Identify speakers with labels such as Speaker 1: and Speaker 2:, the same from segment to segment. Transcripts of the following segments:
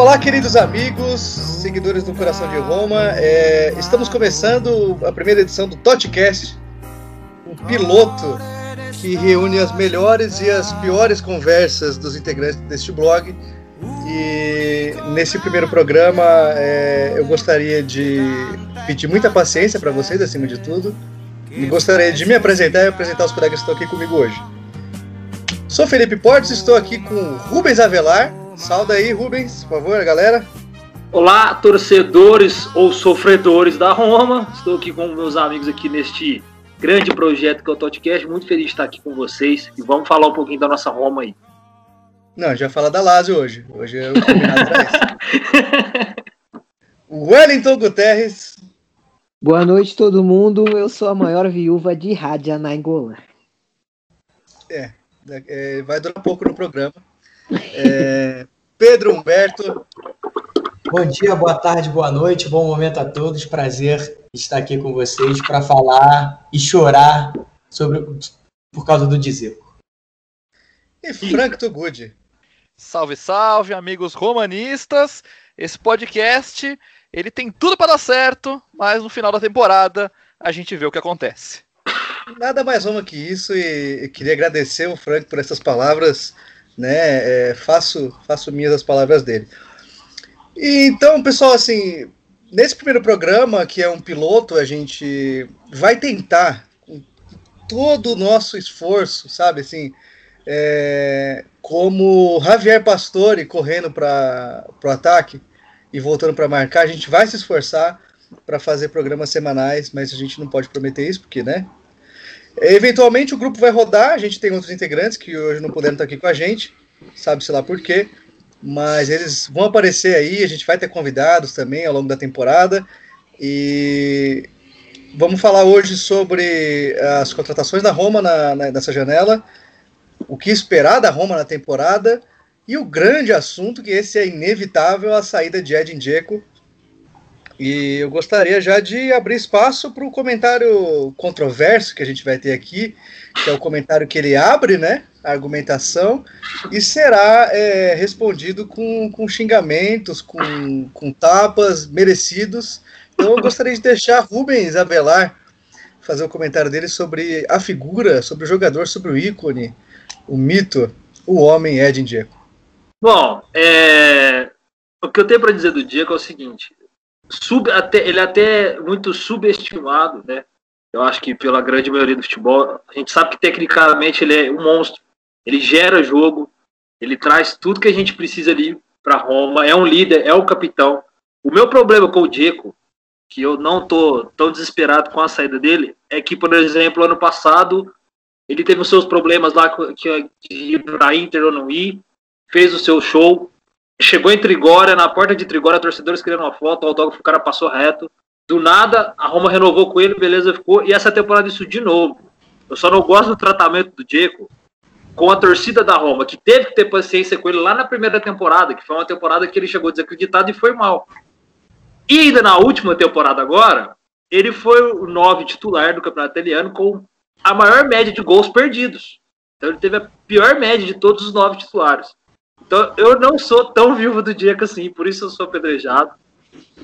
Speaker 1: Olá, queridos amigos, seguidores do Coração de Roma. É, estamos começando a primeira edição do Totcast, um piloto que reúne as melhores e as piores conversas dos integrantes deste blog. E nesse primeiro programa é, eu gostaria de pedir muita paciência para vocês, acima de tudo, e gostaria de me apresentar e apresentar os colegas que estão aqui comigo hoje. Sou Felipe Portes, estou aqui com Rubens Avelar. Salda aí, Rubens, por favor, galera.
Speaker 2: Olá, torcedores ou sofredores da Roma. Estou aqui com meus amigos aqui neste grande projeto que é o Totcast. Muito feliz de estar aqui com vocês e vamos falar um pouquinho da nossa Roma aí.
Speaker 1: Não, já fala da Lazio hoje. Hoje é o combinado pra isso. Wellington Guterres.
Speaker 3: Boa noite, todo mundo. Eu sou a maior viúva de Rádia na Angola.
Speaker 1: É, é, vai durar um pouco no programa. É, Pedro Humberto.
Speaker 4: Bom dia, boa tarde, boa noite, bom momento a todos. Prazer estar aqui com vocês para falar e chorar sobre por causa do Dzeko.
Speaker 1: E Frank Tugudi.
Speaker 5: Salve, salve, amigos romanistas. Esse podcast, ele tem tudo para dar certo, mas no final da temporada a gente vê o que acontece.
Speaker 1: Nada mais Roma que isso e queria agradecer o Frank por essas palavras, né? É, faço, faço minhas as palavras dele. E, então, pessoal, assim, nesse primeiro programa, que é um piloto, a gente vai tentar, com todo o nosso esforço, sabe, assim, é, como Javier Pastore correndo para o ataque e voltando para marcar, a gente vai se esforçar para fazer programas semanais, mas a gente não pode prometer isso, porque, né? Eventualmente o grupo vai rodar, a gente tem outros integrantes que hoje não puderam estar aqui com a gente, sabe-se lá por quê, mas eles vão aparecer aí, a gente vai ter convidados também ao longo da temporada, e vamos falar hoje sobre as contratações da Roma na, na, nessa janela, o que esperar da Roma na temporada e o grande assunto que esse é inevitável a saída de Edin Dzeko. E eu gostaria já de abrir espaço para o comentário controverso que a gente vai ter aqui, que é o comentário que ele abre, né, a argumentação, e será é, respondido com, com xingamentos, com, com tapas merecidos. Então eu gostaria de deixar Rubens Avelar fazer o comentário dele sobre a figura, sobre o jogador, sobre o ícone, o mito, o homem Edin Dzeko.
Speaker 2: Bom, é... o que eu tenho para dizer do Dzeko é o seguinte: sub, até, ele é até muito subestimado, né? Eu acho que pela grande maioria do futebol, a gente sabe que tecnicamente ele é um monstro. Ele gera jogo, ele traz tudo que a gente precisa ali para Roma. É um líder, é o capitão. O meu problema com o Dzeko, que eu não tô tão desesperado com a saída dele, é que, por exemplo, ano passado ele teve os seus problemas lá que ir para Inter ou não ir, fez o seu show, chegou em Trigória, na porta de Trigória, torcedores querendo uma foto, o autógrafo, o cara passou reto. Do nada, a Roma renovou com ele, beleza, ficou. E essa temporada isso de novo. Eu só não gosto do tratamento do Diego com a torcida da Roma, que teve que ter paciência com ele lá na primeira temporada, que foi uma temporada que ele chegou desacreditado e foi mal. E ainda na última temporada agora, ele foi o nove titular do campeonato italiano com a maior média de gols perdidos. Então ele teve a pior média de todos os nove titulares. Então eu não sou tão vivo do Diego assim, por isso eu sou apedrejado.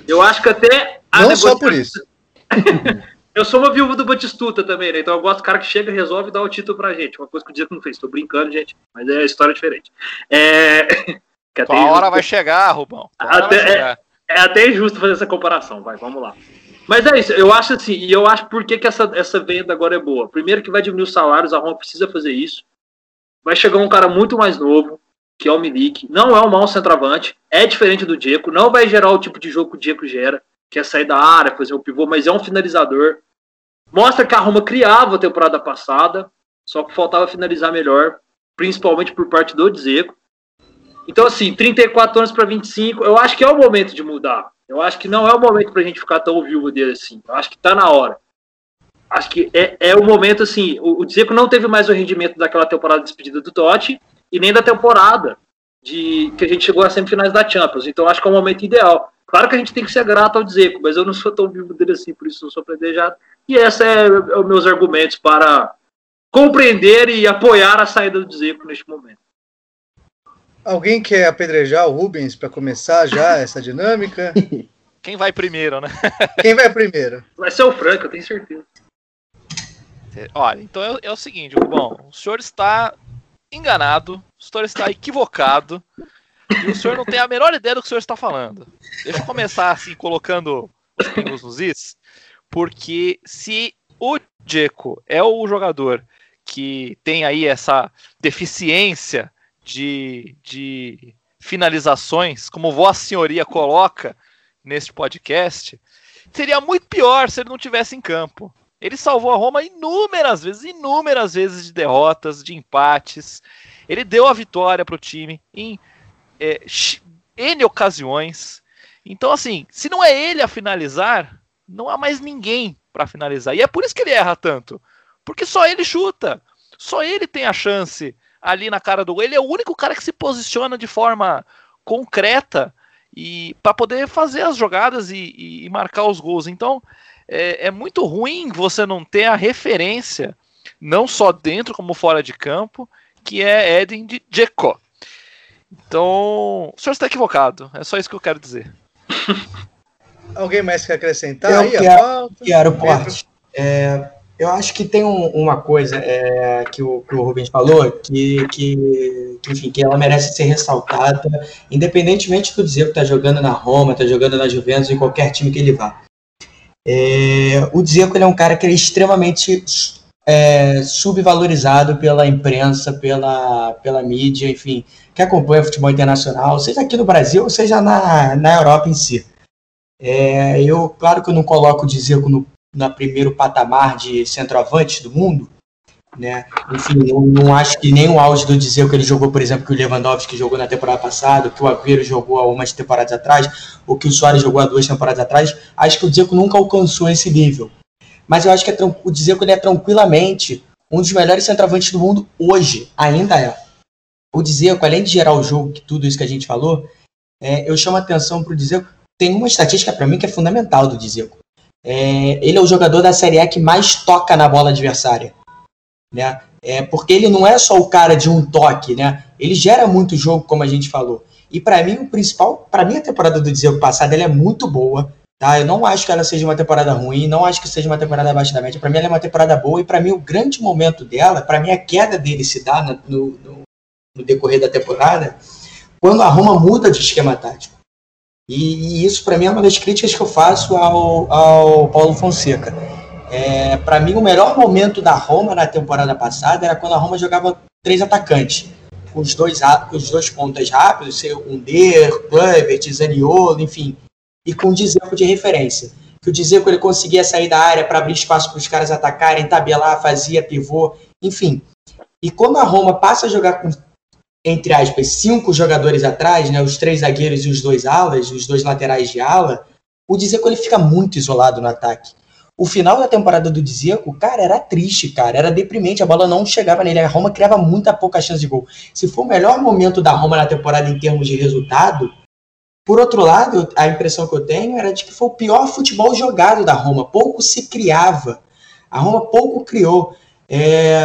Speaker 2: Eu acho que até.
Speaker 1: não só por isso.
Speaker 2: eu sou uma viúva do Batistuta também, né? Então eu gosto do cara que chega, resolve e dá o título pra gente. Uma coisa que o Diego não fez. Tô brincando, gente, mas é história diferente. É.
Speaker 5: Que até a hora vai chegar, Rubão.
Speaker 2: Até, vai chegar. É, é até injusto fazer essa comparação, vai, vamos lá. Mas é isso, eu acho assim, e eu acho por que, que essa, essa venda agora é boa. Primeiro que vai diminuir os salários, a Roma precisa fazer isso. Vai chegar um cara muito mais novo, que é o Milik. Não é um mau centroavante, é diferente do Diego, não vai gerar o tipo de jogo que o Diego gera, que é sair da área, fazer o pivô, mas é um finalizador. Mostra que a Roma criava a temporada passada, só que faltava finalizar melhor, principalmente por parte do Dzeko. Então, assim, 34 anos para 25, eu acho que é o momento de mudar. Eu acho que não é o momento pra gente ficar tão viúvo dele assim. Eu acho que tá na hora. Acho que é, é o momento, assim. O, o Dzeko não teve mais o rendimento daquela temporada de despedida do Totti e nem da temporada de que a gente chegou às semifinais da Champions. Então acho que é o momento ideal. Claro que a gente tem que ser grato ao Dzeko, mas eu não sou tão vivo dele assim, por isso não sou predejado. E esses é, é os meus argumentos para compreender e apoiar a saída do Dzeko neste momento.
Speaker 1: Alguém quer apedrejar o Rubens para começar já essa dinâmica?
Speaker 5: Quem vai primeiro, né?
Speaker 1: Quem vai primeiro?
Speaker 2: Vai ser o Franco, eu tenho certeza.
Speaker 5: Olha, então é, é o seguinte, bom, o senhor está enganado, o senhor está equivocado e o senhor não tem a menor ideia do que o senhor está falando. Deixa eu começar assim, colocando os pingos nos is, porque se o Dzeko é o jogador que tem aí essa deficiência de, de finalizações, como Vossa Senhoria coloca neste podcast, seria muito pior se ele não tivesse em campo. Ele salvou a Roma inúmeras vezes, inúmeras vezes de derrotas, de empates. Ele deu a vitória para o time em é, N ocasiões. Então, assim, se não é ele a finalizar, não há mais ninguém para finalizar. E é por isso que ele erra tanto. Porque só ele chuta. Só ele tem a chance ali na cara do gol. Ele é o único cara que se posiciona de forma concreta e para poder fazer as jogadas e, e, e, marcar os gols. Então é, é, muito ruim você não ter a referência, não só dentro como fora de campo, que é Eden de Dzeko. Então, o senhor está equivocado. É só isso que eu quero dizer.
Speaker 1: Alguém mais quer acrescentar
Speaker 4: eu
Speaker 1: aí
Speaker 4: quero? Quero, Porte. É, eu acho que tem um, uma coisa é, que, o, que o Rubens falou que, que, que, enfim, que ela merece ser ressaltada, independentemente do dizer que está jogando na Roma, está jogando na Juventus, em qualquer time que ele vá. É, o Dzeko ele é um cara que é extremamente é, subvalorizado pela imprensa, pela, pela mídia, enfim, que acompanha futebol internacional, seja aqui no Brasil seja na, na Europa em si. É, eu, claro que eu não coloco o Dzeko no no primeiro patamar de centroavante do mundo, né? Enfim, eu não acho que nem o auge do dizer que ele jogou, por exemplo, que o Lewandowski jogou na temporada passada, que o Agüero jogou há umas temporadas atrás, ou que o Soares jogou há duas temporadas atrás, acho que o Dzeko nunca alcançou esse nível. Mas eu acho que é, o Dzeko ele é tranquilamente um dos melhores centroavantes do mundo hoje, ainda é. O Dzeko, além de gerar o jogo, que tudo isso que a gente falou, é, eu chamo a atenção para o Dzeko, tem uma estatística para mim que é fundamental do Dzeko. É, ele é o jogador da Série A que mais toca na bola adversária. Né? É, porque ele não é só o cara de um toque, né? Ele gera muito jogo, como a gente falou. E para mim, o principal, para mim a temporada do Dzeko passada ela é muito boa, tá? Eu não acho que ela seja uma temporada ruim, não acho que seja uma temporada abaixo da média. Para mim ela é uma temporada boa e para mim o grande momento dela, para mim a queda dele se dá no, no, no decorrer da temporada, quando a Roma muda de esquema tático. E isso, para mim, é uma das críticas que eu faço ao, ao Paulo Fonseca. É, para mim, o melhor momento da Roma na temporada passada era quando a Roma jogava três atacantes, com os dois, com os dois pontas rápidos, ser Der, Kluivert, Zaniolo, enfim, e com o Dzeko de referência. Que o Dzeko ele conseguia sair da área para abrir espaço para os caras atacarem, tabelar, fazia pivô, enfim. E quando a Roma passa a jogar com entre aspas, cinco jogadores atrás, né, os três zagueiros e os dois alas, os dois laterais de ala, o Dzeko ele fica muito isolado no ataque. O final da temporada do Dzeko, cara, era triste, cara, era deprimente, a bola não chegava nele, a Roma criava muita pouca chance de gol. Se for o melhor momento da Roma na temporada em termos de resultado, por outro lado, a impressão que eu tenho era de que foi o pior futebol jogado da Roma, pouco se criava. A Roma pouco criou. É,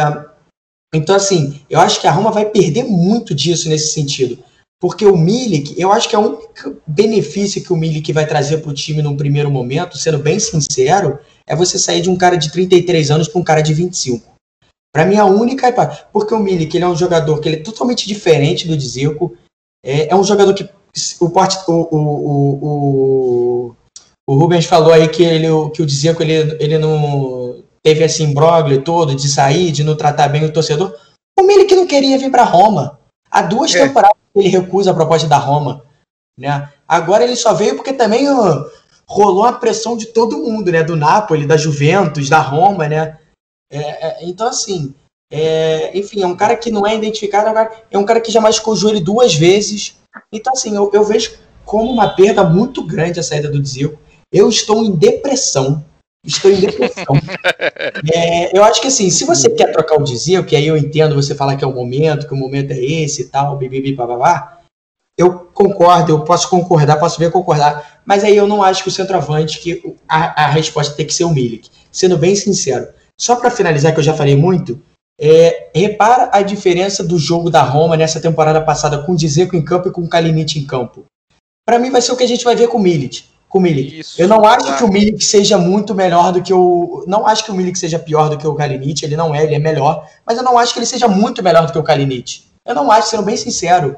Speaker 4: então, assim, eu acho que a Roma vai perder muito disso nesse sentido. Porque o Milik, eu acho que é o único benefício que o Milik vai trazer para o time num primeiro momento, sendo bem sincero, é você sair de um cara de 33 anos para um cara de 25. Para mim, a única. Porque o Milik ele é um jogador que ele é totalmente diferente do Dzeko. É, é um jogador que. O, o, o, o, o Rubens falou aí que, ele, que o Dzeko ele, ele não teve esse imbróglio todo de sair, de não tratar bem o torcedor. O Milik não queria vir para Roma. Há duas é. temporadas ele recusa a proposta da Roma. Né? Agora ele só veio porque também uh, rolou a pressão de todo mundo, né? Do Napoli, da Juventus, da Roma, né? É, é, então, assim, é, enfim, é um cara que não é identificado, é um cara que já machucou o joelho duas vezes. Então, assim, eu, eu vejo como uma perda muito grande a saída do Dzeko. Eu estou em depressão Estou em depressão. é, eu acho que assim, se você quer trocar o dizer, que aí eu entendo você falar que é o momento, que o momento é esse e tal, bibibi, bababá, eu concordo, eu posso concordar, posso ver concordar, mas aí eu não acho que o centroavante, que a, a resposta tem que ser o Milik. Sendo bem sincero, só para finalizar, que eu já falei muito, É, repara a diferença do jogo da Roma nessa temporada passada com o Dzeko em campo e com o Kalinic em campo. Para mim vai ser o que a gente vai ver com o Milik. Com o Milik. Isso, eu não acho que o Milik seja muito melhor do que o. Não acho que o Milik seja pior do que o Kalinic. Ele não é, ele é melhor. Mas eu não acho que ele seja muito melhor do que o Kalinic. Eu não acho, sendo bem sincero.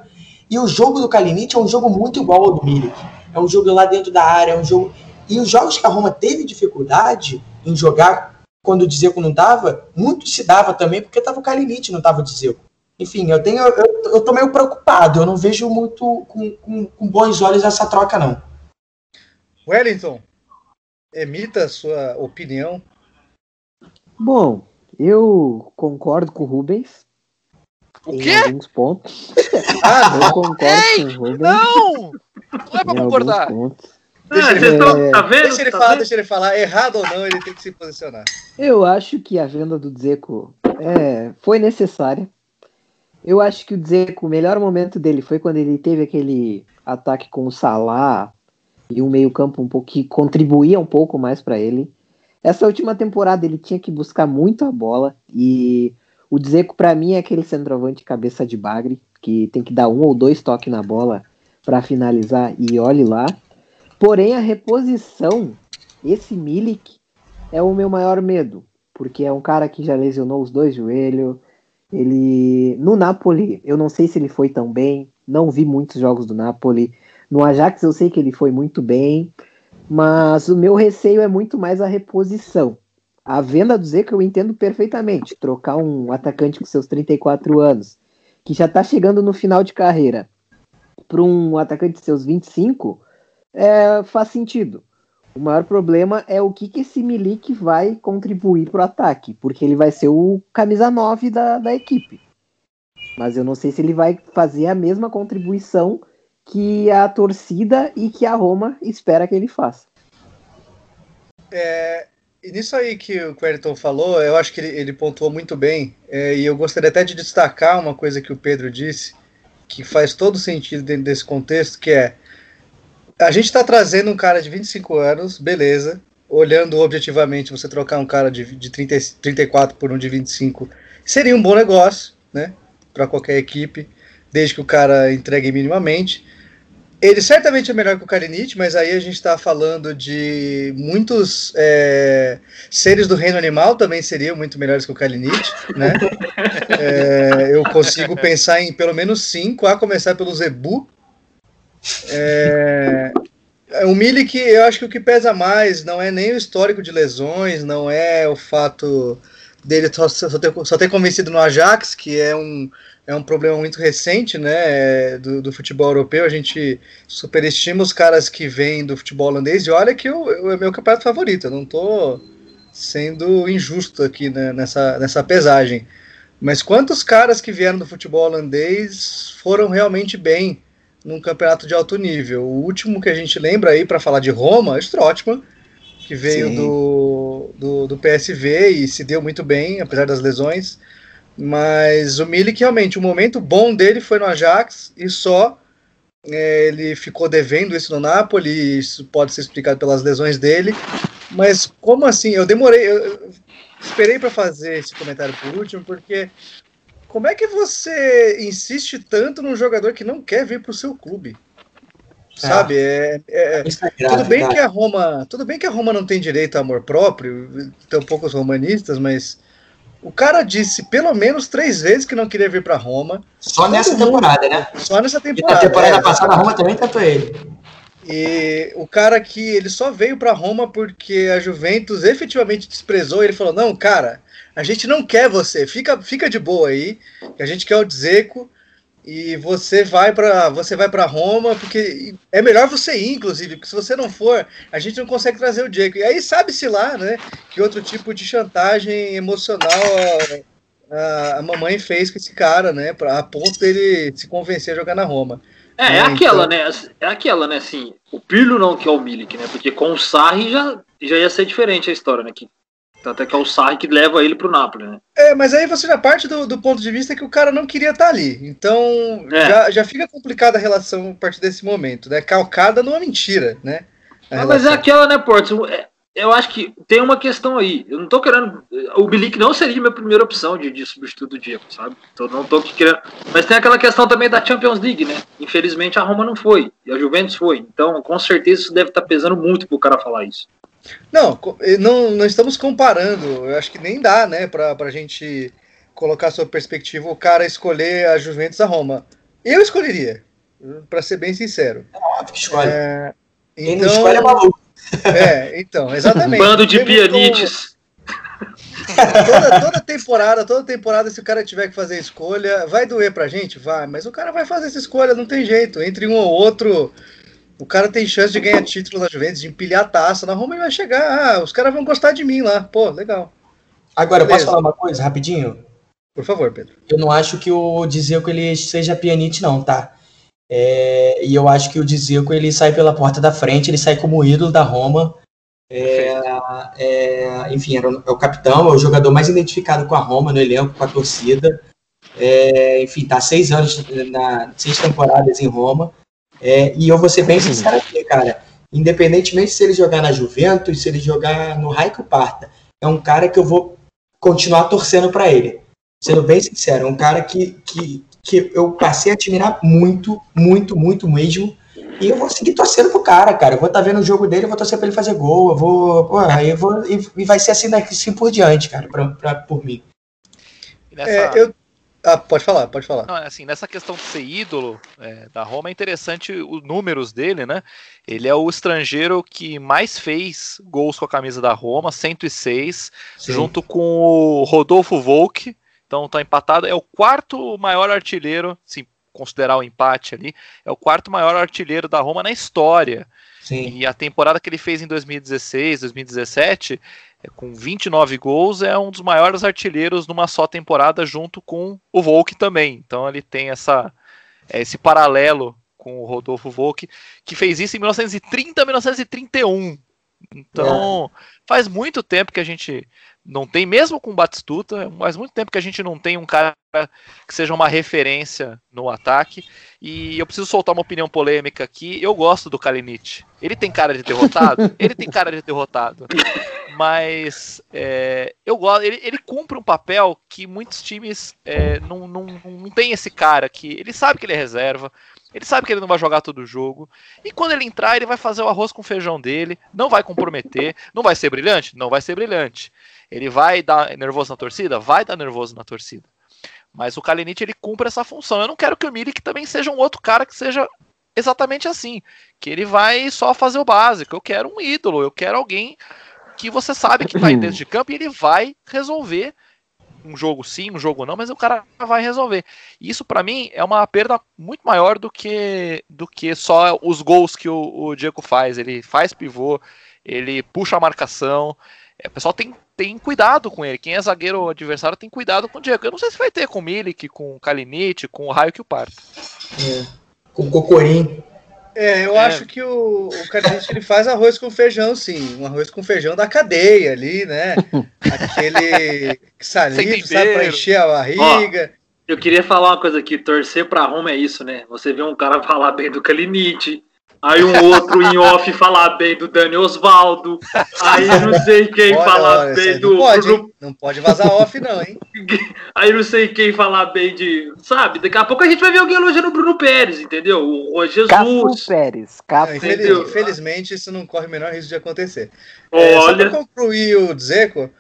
Speaker 4: E o jogo do Kalinic é um jogo muito igual ao do Milik. É um jogo lá dentro da área, é um jogo. E os jogos que a Roma teve dificuldade em jogar quando o Dzeko não dava, muito se dava também porque tava o Kalinic, não tava o Dzeko. Enfim, eu tenho, eu, eu tô meio preocupado, eu não vejo muito com, com, com bons olhos essa troca, não.
Speaker 1: Wellington, emita a sua opinião.
Speaker 3: Bom, eu concordo com o Rubens.
Speaker 5: O quê?
Speaker 3: Em alguns pontos.
Speaker 1: Ah,
Speaker 3: eu concordo
Speaker 5: Ei,
Speaker 3: com o Rubens.
Speaker 5: Não! Não é pra concordar.
Speaker 3: pontos.
Speaker 1: Deixa,
Speaker 2: Ah,
Speaker 1: ele,
Speaker 3: é,
Speaker 2: tá vendo?
Speaker 1: deixa ele
Speaker 2: Tá
Speaker 1: falar,
Speaker 2: vendo?
Speaker 1: deixa ele falar. Errado ou não, ele tem que se posicionar.
Speaker 3: Eu acho que a venda do Dzeko é, foi necessária. Eu acho que o Dzeko, o melhor momento dele foi quando ele teve aquele ataque com o Salah e um meio-campo um pouco que contribuía um pouco mais para ele. Essa última temporada ele tinha que buscar muito a bola e o Dzeko para mim é aquele centroavante cabeça de bagre que tem que dar um ou dois toques na bola para finalizar e olhe lá. Porém a reposição, esse Milik é o meu maior medo, porque é um cara que já lesionou os dois joelhos. Ele no Napoli, eu não sei se ele foi tão bem, não vi muitos jogos do Napoli. No Ajax eu sei que ele foi muito bem, mas o meu receio é muito mais a reposição. A venda do Zeca eu entendo perfeitamente. Trocar um atacante com seus 34 anos, que já tá chegando no final de carreira, para um atacante de seus 25, é, faz sentido. O maior problema é o que, que esse Milik vai contribuir pro ataque, porque ele vai ser o camisa 9 da, da equipe. Mas eu não sei se ele vai fazer a mesma contribuição que a torcida e que a Roma espera que ele faça.
Speaker 1: É, e nisso aí que o Queriton falou, eu acho que ele, ele pontuou muito bem. é, e eu gostaria até de destacar uma coisa que o Pedro disse, que faz todo sentido dentro desse contexto, que é a gente está trazendo um cara de 25 anos, beleza. Olhando objetivamente, você trocar um cara de, de 30, 34 por um de 25 seria um bom negócio, né? Para qualquer equipe, desde que o cara entregue minimamente. Ele certamente é melhor que o Kalinic, mas aí a gente está falando de muitos é, seres do reino animal também seriam muito melhores que o Kalinic, né? É, eu consigo pensar em pelo menos cinco, a começar pelo Zebu. É, o Milik, eu acho que o que pesa mais não é nem o histórico de lesões, não é o fato dele só, só, ter, só ter convencido no Ajax, que é um, é um problema muito recente né, do, do futebol europeu. A gente superestima os caras que vêm do futebol holandês, e olha que eu, eu, é meu campeonato favorito, eu não estou sendo injusto aqui né, nessa, nessa pesagem. Mas quantos caras que vieram do futebol holandês foram realmente bem num campeonato de alto nível? O último que a gente lembra aí para falar de Roma, Strootman, que veio do, do, do, PSV e se deu muito bem, apesar das lesões. Mas o Milik, realmente, o momento bom dele foi no Ajax e só. É, ele ficou devendo isso no Napoli, isso pode ser explicado pelas lesões dele. Mas como assim? Eu demorei, eu, esperei para fazer esse comentário por último, porque como é que você insiste tanto num jogador que não quer vir para o seu clube? Sabe? É, é, é tudo bem que a Roma, tudo bem que a Roma não tem direito a amor próprio, tão poucos romanistas, mas o cara disse pelo menos três vezes que não queria vir para Roma.
Speaker 4: Só nessa mundo, temporada, né?
Speaker 1: Só nessa temporada.
Speaker 4: E na temporada é, passada a Roma também tentou ele.
Speaker 1: E o cara que ele só veio para Roma porque a Juventus efetivamente desprezou, ele falou: "Não, cara, a gente não quer você, fica, fica de boa aí, a gente quer o Dzeko e você vai para você vai para Roma porque é melhor você ir inclusive porque se você não for a gente não consegue trazer o Diego e aí sabe-se lá né que outro tipo de chantagem emocional a, a, mamãe fez com esse cara né para a ponto dele se convencer a jogar na Roma.
Speaker 2: É, é, é aquela então... né é aquela né assim o Pirlo não quer o Milik né porque com o Sarri já já ia ser diferente a história né que até que é o Sarri que leva ele pro Napoli, né?
Speaker 1: É, mas aí você já parte do, do ponto de vista que o cara não queria estar ali. Então é. já, já fica complicada a relação a partir desse momento, né? Calcada numa mentira, né?
Speaker 2: Ah, mas é aquela, né, Porto? É, eu acho que tem uma questão aí. Eu não tô querendo. O Bilic não seria minha primeira opção de, de substituto do Diego, sabe? Então não tô querendo. Mas tem aquela questão também da Champions League, né? Infelizmente a Roma não foi. E a Juventus foi. Então, com certeza, isso deve estar tá pesando muito pro cara falar isso.
Speaker 1: Não, não, não estamos comparando. Eu acho que nem dá, né, pra, pra gente colocar sob perspectiva o cara escolher a Juventus a Roma. Eu escolheria, para ser bem sincero.
Speaker 4: É óbvio que escolhe. É, então, Quem não então, escolhe é maluco.
Speaker 1: É, então, exatamente.
Speaker 2: Bando de pianites.
Speaker 1: Toda, toda, temporada, toda temporada, se o cara tiver que fazer escolha, vai doer pra gente? Vai, mas o cara vai fazer essa escolha, não tem jeito. Entre um ou outro, o cara tem chance de ganhar título na Juventus, de empilhar a taça. Na Roma ele vai chegar, ah, os caras vão gostar de mim lá. Pô, legal.
Speaker 4: Agora, Beleza. posso falar uma coisa rapidinho?
Speaker 1: Por favor, Pedro.
Speaker 4: Eu não acho que o Dzeko ele seja pianite, não, tá? É, e eu acho que o Dzeko ele sai pela porta da frente, ele sai como ídolo da Roma. É, é, enfim, era o, é o capitão, é o jogador mais identificado com a Roma no elenco, com a torcida. É, enfim, tá seis anos, na, seis temporadas em Roma. É, e eu vou ser bem sincero aqui, cara. Independentemente se ele jogar na Juventus, se ele jogar no Raio Parta, é um cara que eu vou continuar torcendo para ele. Sendo bem sincero, é um cara que, que, que eu passei a admirar muito, muito, muito mesmo. E eu vou seguir torcendo pro cara, cara. Eu vou estar tá vendo o jogo dele, eu vou torcer pra ele fazer gol. Eu vou. Pô, eu vou. E, vai ser assim daqui assim por diante, cara, pra, pra por mim.
Speaker 1: É, eu... Ah, pode falar, pode falar.
Speaker 5: Não, assim, nessa questão de ser ídolo é, da Roma é interessante os números dele, né? Ele é o estrangeiro que mais fez gols com a camisa da Roma, 106, Sim. junto com o Rodolfo Volk, então tá empatado. É o quarto maior artilheiro, se considerar o empate ali, é o quarto maior artilheiro da Roma na história. Sim. E a temporada que ele fez em 2016, 2017, é, com 29 gols, é um dos maiores artilheiros numa só temporada, junto com o Volk também. Então ele tem essa, é, esse paralelo com o Rodolfo Volk, que fez isso em 1930, 1931. Então, é. faz muito tempo que a gente não tem, mesmo com o Batistuta, faz muito tempo que a gente não tem um cara que seja uma referência no ataque. E eu preciso soltar uma opinião polêmica aqui. Eu gosto do Kalinic. Ele tem cara de derrotado? ele tem cara de derrotado. Mas é, eu gosto. Ele, ele, cumpre um papel que muitos times é, não, não, não tem esse cara que ele sabe que ele é reserva. Ele sabe que ele não vai jogar todo o jogo. E quando ele entrar, ele vai fazer o arroz com feijão dele. Não vai comprometer. Não vai ser brilhante? Não vai ser brilhante. Ele vai dar nervoso na torcida? Vai dar nervoso na torcida. Mas o Kalinic ele cumpre essa função. Eu não quero que o Milik também seja um outro cara que seja exatamente assim, que ele vai só fazer o básico. Eu quero um ídolo, eu quero alguém que você sabe que tá aí dentro de campo e ele vai resolver um jogo sim, um jogo não, mas o cara vai resolver. E isso para mim é uma perda muito maior do que do que só os gols que o, o Diego faz. Ele faz pivô, ele puxa a marcação. É, o pessoal tem tem cuidado com ele. Quem é zagueiro adversário tem cuidado com o Diego. Eu não sei se vai ter com o Milik, com o Kalinic, com o Raio que o parta.
Speaker 4: É. Com o Cocorim.
Speaker 1: É, eu é. acho que o, o Kalinic ele faz arroz com feijão, sim. Um arroz com feijão da cadeia ali, né? Aquele salido, sabe, pra encher a barriga. Ó,
Speaker 2: eu queria falar uma coisa aqui. Torcer pra Roma é isso, né? Você vê um cara falar bem do Kalinic, Aí um outro em off falar bem do Dani Osvaldo. Aí não sei quem olha, falar olha, bem do.
Speaker 1: Não pode, Bruno... não pode vazar off, não, hein?
Speaker 2: Aí não sei quem falar bem de. Sabe? Daqui a pouco a gente vai ver alguém elogiando o Bruno Pérez, entendeu? O Jesus. Cafu
Speaker 3: Pérez. Cafu.
Speaker 1: Não, infelizmente, isso não corre o menor risco de acontecer. Olha. É, só pra concluir o Zeco,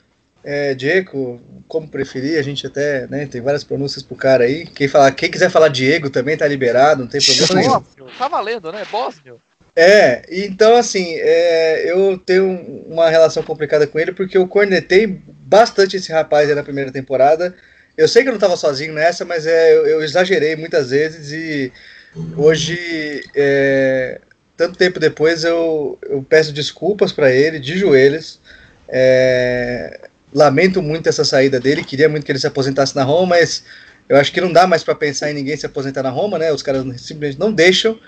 Speaker 1: é, Diego, como preferir, a gente até né, tem várias pronúncias pro cara aí. Quem, falar, quem quiser falar Diego também tá liberado, não tem problema nenhum.
Speaker 5: Tá valendo, né? Bósnio.
Speaker 1: É, então assim, é, eu tenho uma relação complicada com ele porque eu cornetei bastante esse rapaz na primeira temporada. Eu sei que eu não estava sozinho nessa, mas é, eu, eu, exagerei muitas vezes e hoje, é, tanto tempo depois, eu, eu peço desculpas para ele de joelhos. É, lamento muito essa saída dele, queria muito que ele se aposentasse na Roma, mas eu acho que não dá mais para pensar em ninguém se aposentar na Roma, né? Os caras simplesmente não deixam.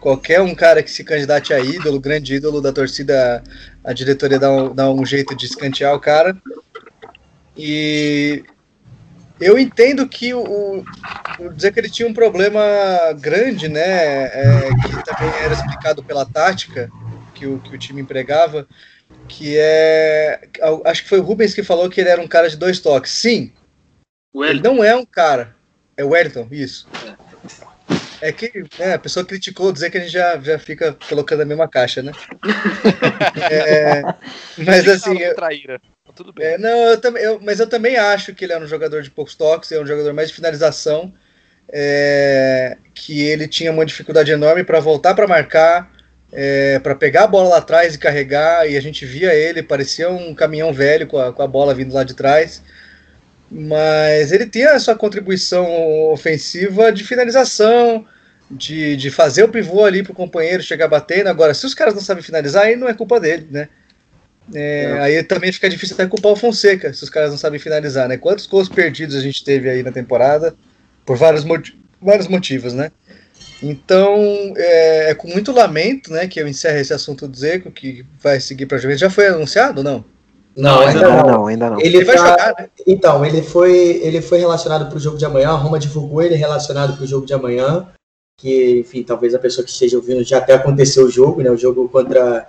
Speaker 1: Qualquer um cara que se candidate a ídolo, grande ídolo da torcida, a diretoria dá um, dá um jeito de escantear o cara. E eu entendo que o, o dizer que ele tinha um problema grande, né? É, que também era explicado pela tática que o, que o time empregava que é. Acho que foi o Rubens que falou que ele era um cara de dois toques. Sim. Ele não é um cara. É o Wellington, isso. É que né, a pessoa criticou dizer que a gente já, já fica colocando a mesma caixa, né? é, mas assim. Eu,
Speaker 5: traíra. Tudo bem.
Speaker 1: É, não, eu, eu, mas eu também acho que ele é um jogador de poucos toques, é um jogador mais de finalização. É, que ele tinha uma dificuldade enorme para voltar para marcar, é, para pegar a bola lá atrás e carregar, e a gente via ele, parecia um caminhão velho com a, com a bola vindo lá de trás. Mas ele tinha a sua contribuição ofensiva de finalização, de, de fazer o pivô ali para o companheiro chegar batendo. Agora, se os caras não sabem finalizar, aí não é culpa dele, né? É, é. Aí também fica difícil até culpar o Fonseca, se os caras não sabem finalizar, né? Quantos gols perdidos a gente teve aí na temporada, por vários, vários motivos, né? Então, é, é, com muito lamento, né, que eu encerro esse assunto do Zeco, que vai seguir para a Juventus. Já foi anunciado ou não?
Speaker 4: Não, ainda, ainda não. não. ainda não. Ele, ele vai tá, jogar, né? Então, ele foi, ele foi relacionado para o jogo de amanhã. A Roma divulgou ele relacionado para o jogo de amanhã. Que, enfim, talvez a pessoa que esteja ouvindo já até aconteceu o jogo, né? O jogo contra,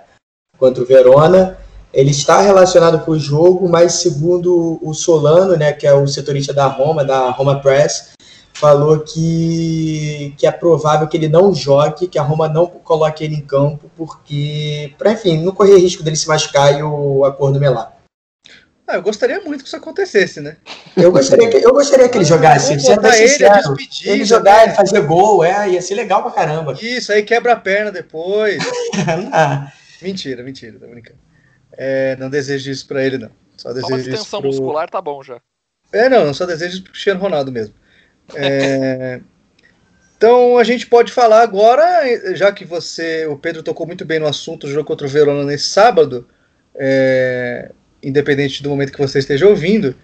Speaker 4: contra o Verona. Ele está relacionado para o jogo, mas segundo o Solano, né, que é o setorista da Roma, da Roma Press, falou que, que é provável que ele não jogue, que a Roma não coloque ele em campo, porque, para enfim, não correr risco dele se machucar e o acordo melar.
Speaker 1: Ah, eu gostaria muito que isso acontecesse, né?
Speaker 4: Eu gostaria que, eu gostaria que ele jogasse. Ele, sincero, ele, ele jogar, né? ele fazer gol, é, ia ser legal pra caramba.
Speaker 1: Isso, aí quebra a perna depois. mentira, mentira, tô brincando. É, não desejo isso pra ele, não. Só desejo só uma
Speaker 5: extensão pro... muscular tá bom já.
Speaker 1: É, não, só desejo isso pro Cristiano Ronaldo mesmo. É, então a gente pode falar agora, já que você, o Pedro tocou muito bem no assunto jogo contra o Verona nesse sábado, é, independente do momento que você esteja ouvindo.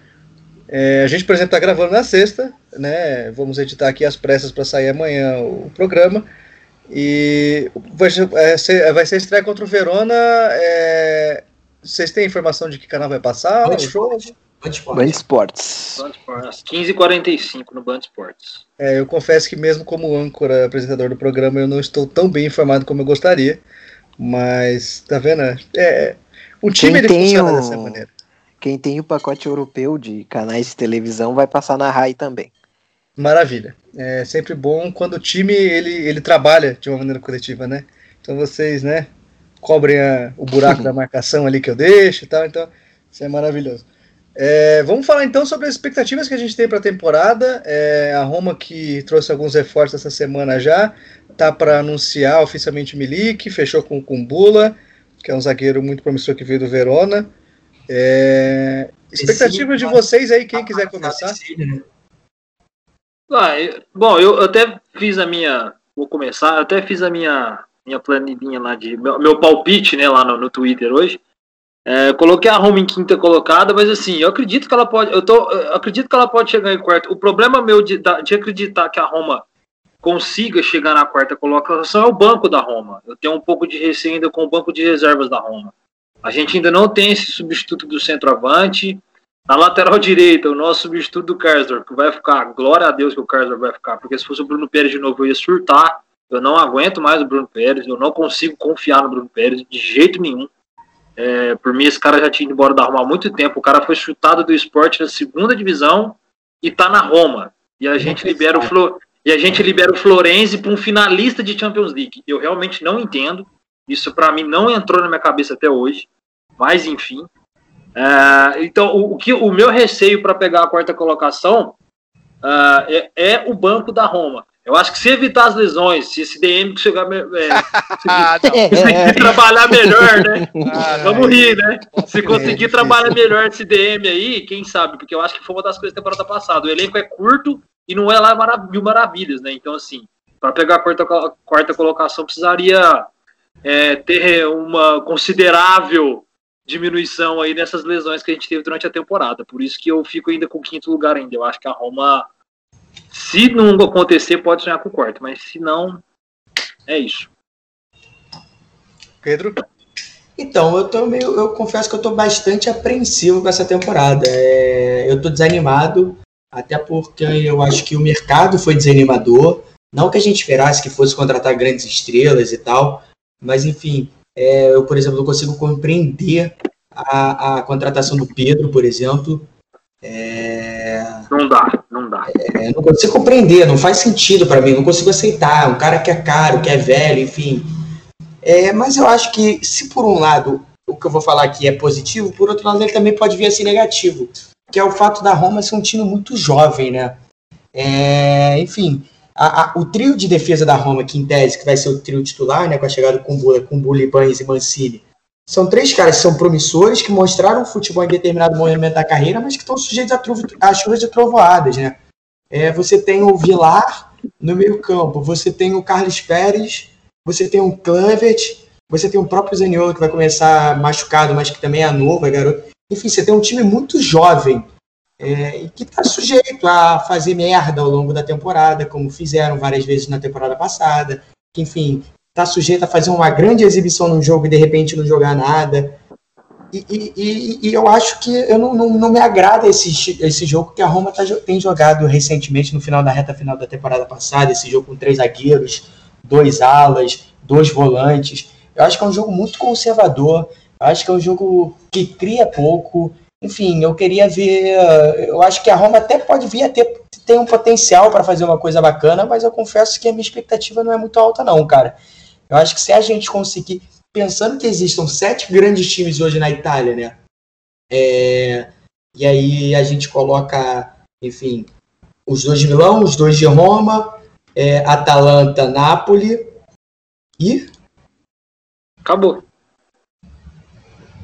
Speaker 1: É, a gente, por exemplo, está gravando na sexta, né? Vamos editar aqui as pressas para sair amanhã o programa. E vai ser, vai ser estreia contra o Verona. É, vocês têm informação de que canal vai passar?
Speaker 3: jogo? Band Esportes. Band Esportes.
Speaker 2: Band Esportes. 15h45 no Band Esportes.
Speaker 1: É, eu confesso que mesmo como âncora, apresentador do programa, eu não estou tão bem informado como eu gostaria. Mas, tá vendo? É, o time ele funciona o... dessa maneira.
Speaker 3: Quem tem o pacote europeu de canais de televisão vai passar na RAI também.
Speaker 1: Maravilha. É sempre bom quando o time ele, ele trabalha de uma maneira coletiva, né? Então vocês, né, cobrem a, o buraco da marcação ali que eu deixo e tal. Então, isso é maravilhoso. É, vamos falar então sobre as expectativas que a gente tem para a temporada. É, a Roma que trouxe alguns reforços essa semana já, tá para anunciar oficialmente Milik, fechou com o Kumbula, que é um zagueiro muito promissor que veio do Verona. É, expectativas de vocês aí, quem quiser começar.
Speaker 2: Ah, eu, bom, eu até fiz a minha, vou começar, até fiz a minha minha planilhinha lá de meu, meu palpite, né, lá no, no Twitter hoje. É, coloquei a Roma em quinta colocada, mas assim, eu acredito que ela pode. Eu, tô, eu acredito que ela pode chegar em quarto. O problema meu de, de acreditar que a Roma consiga chegar na quarta colocação é o banco da Roma. Eu tenho um pouco de receio ainda com o banco de reservas da Roma. A gente ainda não tem esse substituto do centroavante. Na lateral direita, o nosso substituto do Karsdorp, que vai ficar, glória a Deus que o Karsdorp vai ficar, porque se fosse o Bruno Pérez de novo, eu ia surtar. Eu não aguento mais o Bruno Pérez, eu não consigo confiar no Bruno Pérez de jeito nenhum. É, por mim, esse cara já tinha ido embora da Roma há muito tempo. O cara foi chutado do esporte na segunda divisão e tá na Roma. E a gente libera o e a gente libera o Florenzi para um finalista de Champions League. Eu realmente não entendo. Isso para mim não entrou na minha cabeça até hoje. Mas enfim. É, então, o, o, que o meu receio para pegar a quarta colocação uh, é, é, o banco da Roma. Eu acho que se evitar as lesões, se esse DM chegar, é, ah, conseguir trabalhar melhor, né? Ah, Vamos rir, né? Se conseguir é trabalhar melhor esse DM aí, quem sabe? Porque eu acho que foi uma das coisas da temporada passada. O elenco é curto e não é lá mil maravilhas, né? Então, assim, para pegar a quarta, quarta colocação, precisaria é, ter uma considerável diminuição aí nessas lesões que a gente teve durante a temporada. Por isso que eu fico ainda com o quinto lugar ainda. Eu acho que a Roma se não acontecer, pode sonhar com o quarto, mas se não, é isso.
Speaker 1: Pedro?
Speaker 4: Então, eu tô meio, eu confesso que eu tô bastante apreensivo com essa temporada. É, eu tô desanimado, até porque eu acho que o mercado foi desanimador. Não que a gente esperasse que fosse contratar grandes estrelas e tal, mas enfim, É, eu, por exemplo, não consigo compreender a, a contratação do Pedro, por exemplo. É...
Speaker 2: Não dá, não dá.
Speaker 4: É, não consigo compreender, não faz sentido para mim, não consigo aceitar. Um cara que é caro, que é velho, enfim. É, mas eu acho que, se por um lado o que eu vou falar aqui é positivo, por outro lado ele também pode vir a ser negativo, que é o fato da Roma ser um time muito jovem, né? É, enfim, a, a, o trio de defesa da Roma, que em tese que vai ser o trio titular, né, com a chegada do Kumbula, Kumbula, Banes e Mancini, são três caras que são promissores, que mostraram futebol em determinado momento da carreira, mas que estão sujeitos a, trovo, a chuvas de trovoadas, né? É, você tem o Vilar no meio campo, você tem o Carlos Pérez, você tem o Clavert, você tem o próprio Zaniolo que vai começar machucado, mas que também é novo, é garoto. Enfim, você tem um time muito jovem é, e que está sujeito a fazer merda ao longo da temporada, como fizeram várias vezes na temporada passada. Que, enfim, está sujeito a fazer uma grande exibição no jogo e de repente não jogar nada. E, e, e eu acho que eu não, não, não, me agrada esse, esse jogo que a Roma tá, tem jogado recentemente no final da reta final da temporada passada, esse jogo com três zagueiros, dois alas, dois volantes. Eu acho que é um jogo muito conservador. Eu acho que é um jogo que cria pouco. Enfim, eu queria ver. Eu acho que a Roma até pode vir a ter tem um potencial para fazer uma coisa bacana, mas eu confesso que a minha expectativa não é muito alta, não, cara. Eu acho que se a gente conseguir, pensando que existam sete grandes times hoje na Itália, né? É, e aí a gente coloca, enfim, os dois de Milão, os dois de Roma, é, Atalanta, Nápoles e.
Speaker 2: Acabou.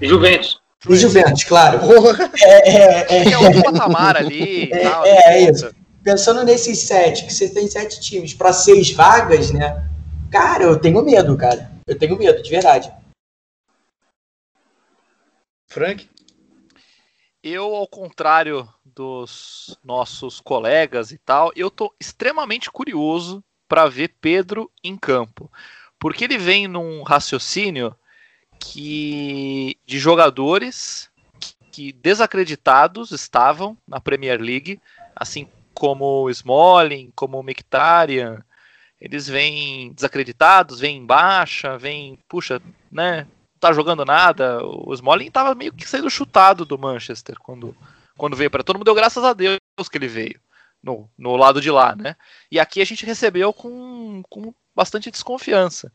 Speaker 2: Juventus.
Speaker 4: E Juventus, claro.
Speaker 5: É, é, é, é um patamar ali.
Speaker 4: É, tal, é, é isso. Pensando nesses sete, que você tem sete times para seis vagas, né? Cara, eu tenho medo, cara. Eu tenho medo, de verdade.
Speaker 1: Frank?
Speaker 5: Eu, ao contrário dos nossos colegas e tal, eu tô extremamente curioso para ver Pedro em campo. Porque ele vem num raciocínio que de jogadores que desacreditados estavam na Premier League, assim como o Smalling, como o Mkhitaryan, eles vêm desacreditados, vêm em baixa, vêm, puxa, né, não tá jogando nada. O Smalling tava meio que sendo chutado do Manchester quando, quando veio para todo mundo deu graças a Deus que ele veio no, no lado de lá, né? E aqui a gente recebeu com, com bastante desconfiança.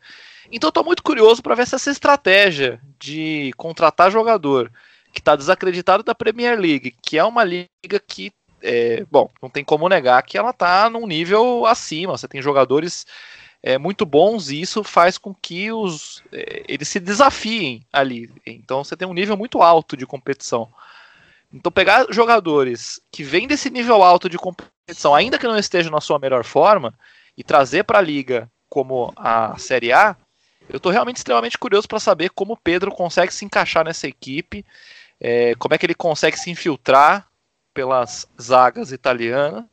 Speaker 5: Então estou muito curioso para ver se essa estratégia de contratar jogador que está desacreditado da Premier League, que é uma liga que, é, bom, não tem como negar que ela está num nível acima. Você tem jogadores é, muito bons e isso faz com que os é, eles se desafiem ali. Então você tem um nível muito alto de competição. Então pegar jogadores que vêm desse nível alto de competição, ainda que não estejam na sua melhor forma, e trazer para a liga como a Série A, eu estou realmente extremamente curioso para saber como o Pedro consegue se encaixar nessa equipe, é, como é que ele consegue se infiltrar pelas zagas italianas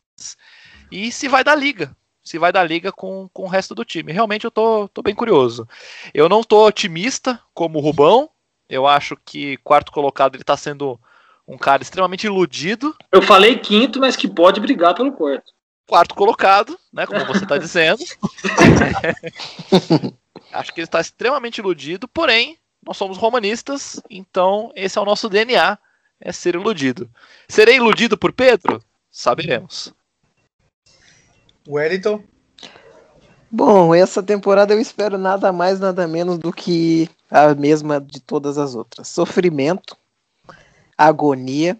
Speaker 5: e se vai dar liga, se vai dar liga com, com o resto do time. Realmente eu tô, tô bem curioso. Eu não tô otimista como o Rubão, eu acho que quarto colocado ele está sendo um cara extremamente iludido.
Speaker 2: Eu falei quinto, mas que pode brigar pelo quarto
Speaker 5: quarto colocado, né? Como você está dizendo. Acho que ele está extremamente iludido, porém, nós somos romanistas, então esse é o nosso DNA, é ser iludido. Serei iludido por Pedro? Saberemos.
Speaker 1: Wellington?
Speaker 3: Bom, essa temporada eu espero nada mais, nada menos do que a mesma de todas as outras. Sofrimento, agonia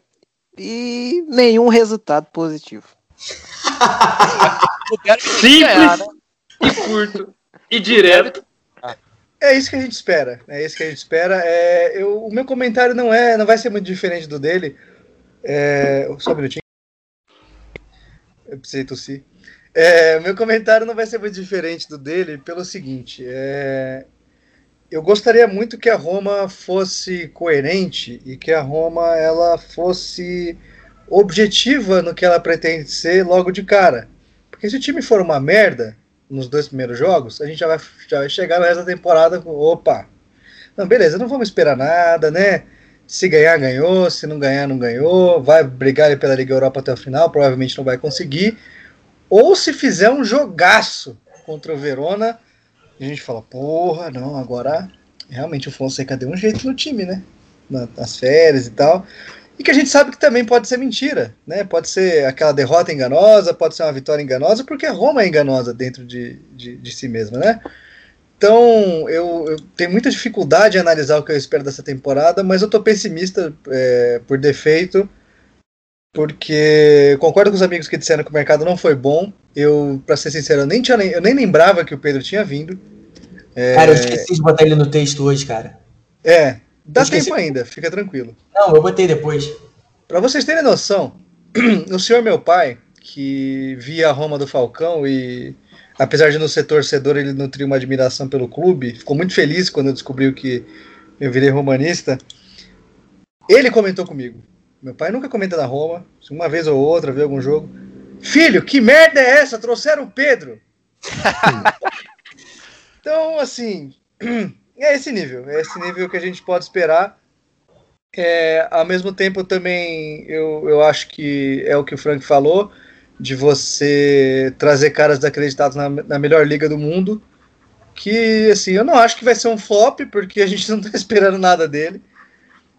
Speaker 3: e nenhum resultado positivo.
Speaker 2: Simples ganhar, né? e curto e direto.
Speaker 1: É isso que a gente espera. É isso que a gente espera. É, eu, o meu comentário não é, não vai ser muito diferente do dele. É, só um minutinho. Eu precisei tossir. É, meu comentário não vai ser muito diferente do dele pelo seguinte. É, eu gostaria muito que a Roma fosse coerente e que a Roma ela fosse objetiva no que ela pretende ser logo de cara. Porque se o time for uma merda nos dois primeiros jogos, a gente já vai, já vai chegar no resto da temporada com opa. Não, beleza, não vamos esperar nada, né? Se ganhar, ganhou, se não ganhar, não ganhou, vai brigar pela Liga Europa até o final, provavelmente não vai conseguir. Ou se fizer um jogaço contra o Verona, a gente fala, porra, não, agora realmente o Fonseca deu um jeito no time, né? Nas férias e tal. E que a gente sabe que também pode ser mentira, né? Pode ser aquela derrota enganosa, pode ser uma vitória enganosa, porque a Roma é enganosa dentro de, de, de si mesma, né? Então, eu, eu, tenho muita dificuldade em analisar o que eu espero dessa temporada, mas eu tô pessimista é, por defeito, porque concordo com os amigos que disseram que o mercado não foi bom. Eu, para ser sincero, eu nem, tinha, eu nem lembrava que o Pedro tinha vindo.
Speaker 4: É... Cara, eu esqueci de botar ele no texto hoje, cara.
Speaker 1: É, dá tempo ainda, fica tranquilo.
Speaker 4: Não, eu botei depois.
Speaker 1: Para vocês terem noção, o senhor meu pai, que via a Roma do Falcão e, apesar de não ser torcedor, ele nutria uma admiração pelo clube, ficou muito feliz quando descobriu que eu virei romanista. Ele comentou comigo. Meu pai nunca comenta da Roma, uma vez ou outra, vê algum jogo. Filho, que merda é essa? Trouxeram o Pedro. então, assim, é esse nível. É esse nível que a gente pode esperar. É, ao mesmo tempo, também eu, eu acho que é o que o Frank falou, de você trazer caras desacreditados na, na melhor liga do mundo. Que, assim, eu não acho que vai ser um flop, porque a gente não está esperando nada dele.